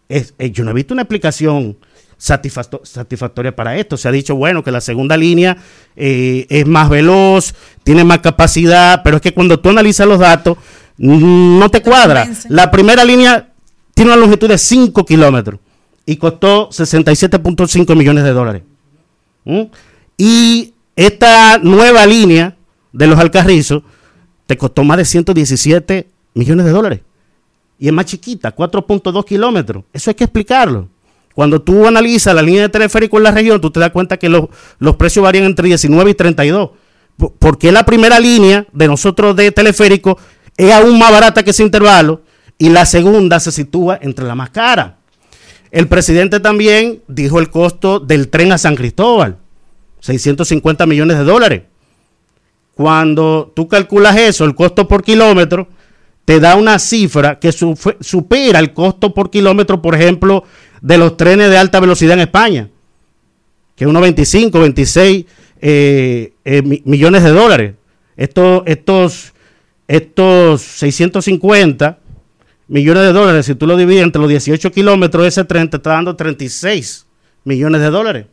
Es- eh, yo no he visto una explicación satisfacto- satisfactoria para esto. Se ha dicho, bueno, que la segunda línea eh, es más veloz, tiene más capacidad, pero es que cuando tú analizas los datos, no te cuadra. La primera línea tiene una longitud de 5 kilómetros y costó 67.5 millones de dólares. ¿Mm? Y esta nueva línea de los Alcarrizos te costó más de 117 millones de dólares y es más chiquita, 4.2 kilómetros. Eso hay que explicarlo. Cuando tú analizas la línea de teleférico en la región, tú te das cuenta que los, los precios varían entre 19 y 32. Por- Porque la primera línea de nosotros de teleférico es aún más barata que ese intervalo y la segunda se sitúa entre la más cara. El presidente también dijo el costo del tren a San Cristóbal, 650 millones de dólares. Cuando tú calculas eso, el costo por kilómetro, te da una cifra que su- supera el costo por kilómetro, por ejemplo, de los trenes de alta velocidad en España, que es unos 25, 26 eh, eh, mi- millones de dólares. Estos, estos, estos 650 millones de dólares, si tú lo divides entre los 18 kilómetros, ese tren te está dando 36 millones de dólares.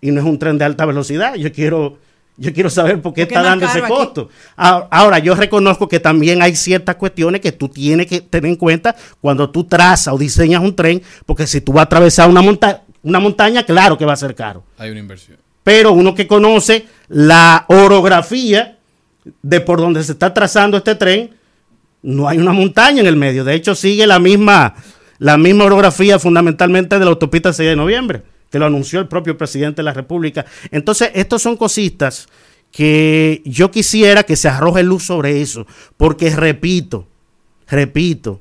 Y no es un tren de alta velocidad. Yo quiero, yo quiero saber por qué ¿Por qué está dando ese aquí? costo. Ah, Ahora, yo reconozco que también hay ciertas cuestiones que tú tienes que tener en cuenta cuando tú trazas o diseñas un tren, porque si tú vas a atravesar una, monta una montaña, claro que va a ser caro. Hay una inversión. Pero uno que conoce la orografía de por donde se está trazando este tren, no hay una montaña en el medio. De hecho, sigue la misma, la misma orografía fundamentalmente de la autopista 6 de noviembre, que lo anunció el propio presidente de la República. Entonces, estos son cositas que yo quisiera que se arroje luz sobre eso, porque repito, repito,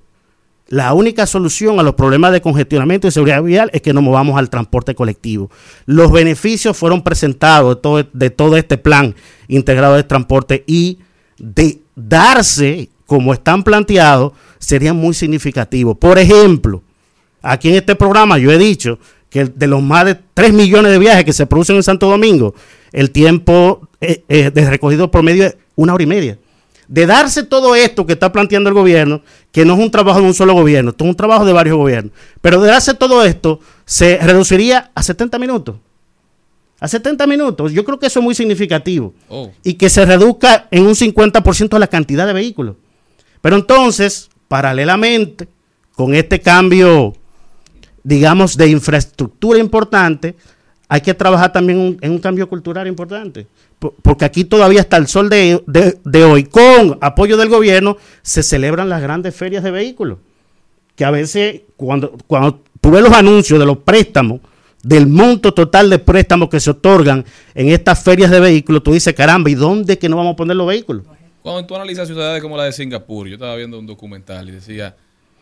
la única solución a los problemas de congestionamiento y seguridad vial es que nos movamos al transporte colectivo. Los beneficios fueron presentados de todo, de todo este plan integrado de transporte y de darse como están planteados serían muy significativos. Por ejemplo, aquí en este programa yo he dicho que de los más de 3 millones de viajes que se producen en Santo Domingo, el tiempo eh, eh, de recogido promedio es una hora y media de darse todo esto que está planteando el gobierno, que no es un trabajo de un solo gobierno, esto es un trabajo de varios gobiernos, pero de darse todo esto se reduciría a 70 minutos. A 70 minutos. Yo creo que eso es muy significativo. Oh. Y que se reduzca en un 50% la cantidad de vehículos. Pero entonces, paralelamente, con este cambio, digamos, de infraestructura importante, hay que trabajar también en un cambio cultural importante. Por- Porque aquí todavía hasta el sol de, hoy, con apoyo del gobierno, se celebran las grandes ferias de vehículos. Que a veces, cuando, cuando ves los anuncios de los préstamos, del monto total de préstamos que se otorgan en estas ferias de vehículos, tú dices, caramba, ¿y dónde es que no vamos a poner los vehículos? Cuando tú analizas ciudades como la de Singapur, yo estaba viendo un documental y decía,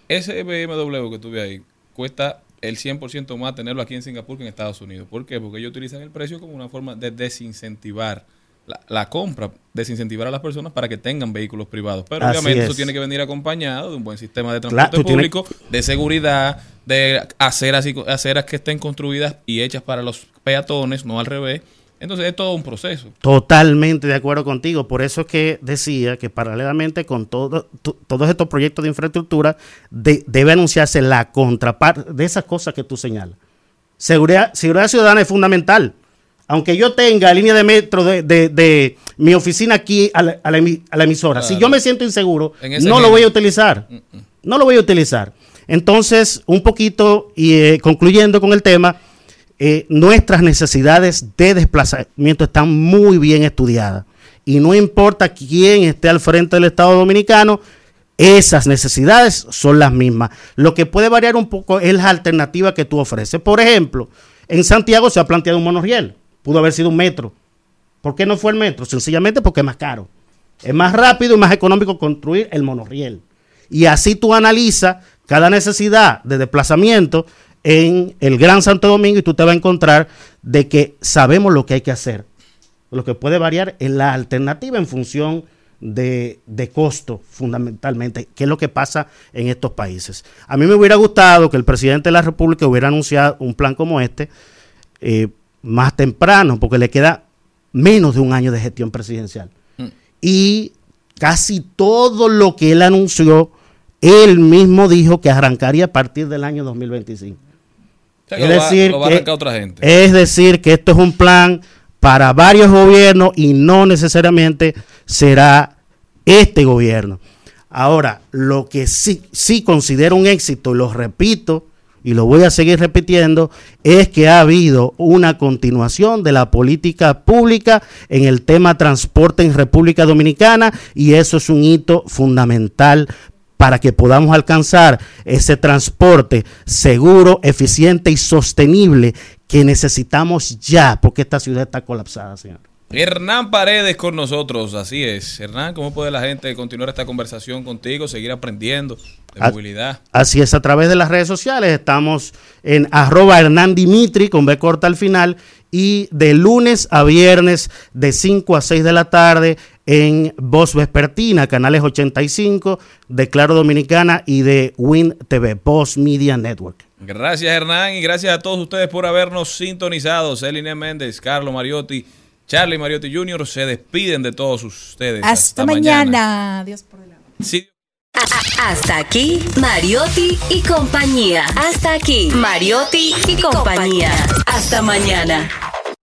ese BMW que tuve ahí cuesta el 100% más tenerlo aquí en Singapur que en Estados Unidos. ¿Por qué? Porque ellos utilizan el precio como una forma de desincentivar la, la compra, desincentivar a las personas para que tengan vehículos privados. Pero Así obviamente eso es. tiene que venir acompañado de un buen sistema de Claro, transporte tienes- público, de seguridad, de aceras, y, aceras que estén construidas y hechas para los peatones, no al revés. Entonces es todo un proceso. Totalmente de acuerdo contigo. Por eso es que decía que paralelamente con todo, to- todos estos proyectos de infraestructura de- debe anunciarse la contraparte de esas cosas que tú señalas. Seguridad, seguridad ciudadana es fundamental. Aunque yo tenga línea de metro de, de- de mi oficina aquí a la, a la emi- a la emisora, si yo me siento inseguro, no lo voy a utilizar. No lo voy a utilizar. Entonces, un poquito y eh, concluyendo con el tema, eh, nuestras necesidades de desplazamiento están muy bien estudiadas. Y no importa quién esté al frente del Estado Dominicano, esas necesidades son las mismas. Lo que puede variar un poco es la alternativa que tú ofreces. Por ejemplo, en Santiago se ha planteado un monorriel. Pudo haber sido un metro. ¿Por qué no fue el metro? Sencillamente porque es más caro. Es más rápido y más económico construir el monorriel. Y así tú analizas cada necesidad de desplazamiento en el Gran Santo Domingo y tú te vas a encontrar de que sabemos lo que hay que hacer. Lo que puede variar es la alternativa en función de, de costo, fundamentalmente, que es lo que pasa en estos países. A mí me hubiera gustado que el presidente de la República hubiera anunciado un plan como este eh, más temprano, porque le queda menos de un año de gestión presidencial. Y casi todo lo que él anunció, él mismo dijo que arrancaría a partir del año 2025. O sea, que va- otra gente. es decir, que esto es un plan para varios gobiernos y no necesariamente será este gobierno. Ahora, lo que sí, sí considero un éxito, y lo repito y lo voy a seguir repitiendo, es que ha habido una continuación de la política pública en el tema transporte en República Dominicana y eso es un hito fundamental para que podamos alcanzar ese transporte seguro, eficiente y sostenible que necesitamos ya, porque esta ciudad está colapsada, señor. Hernán Paredes con nosotros, así es. Hernán, ¿cómo puede la gente continuar esta conversación contigo, seguir aprendiendo de movilidad? Así es, a través de las redes sociales estamos en arroba Hernán Dimitri con B corta al final y de lunes a viernes de 5 a 6 de la tarde en Voz Vespertina, canales 85 de Claro Dominicana y de Win TV, Voz Media Network. Gracias Hernán y gracias a todos ustedes por habernos sintonizado. Celine Méndez, Carlos Mariotti, Charlie Mariotti Jr. se despiden de todos ustedes. Hasta, mañana. Adiós por delante. Sí. Hasta aquí, Mariotti y compañía. Hasta aquí, Mariotti y compañía. Hasta mañana.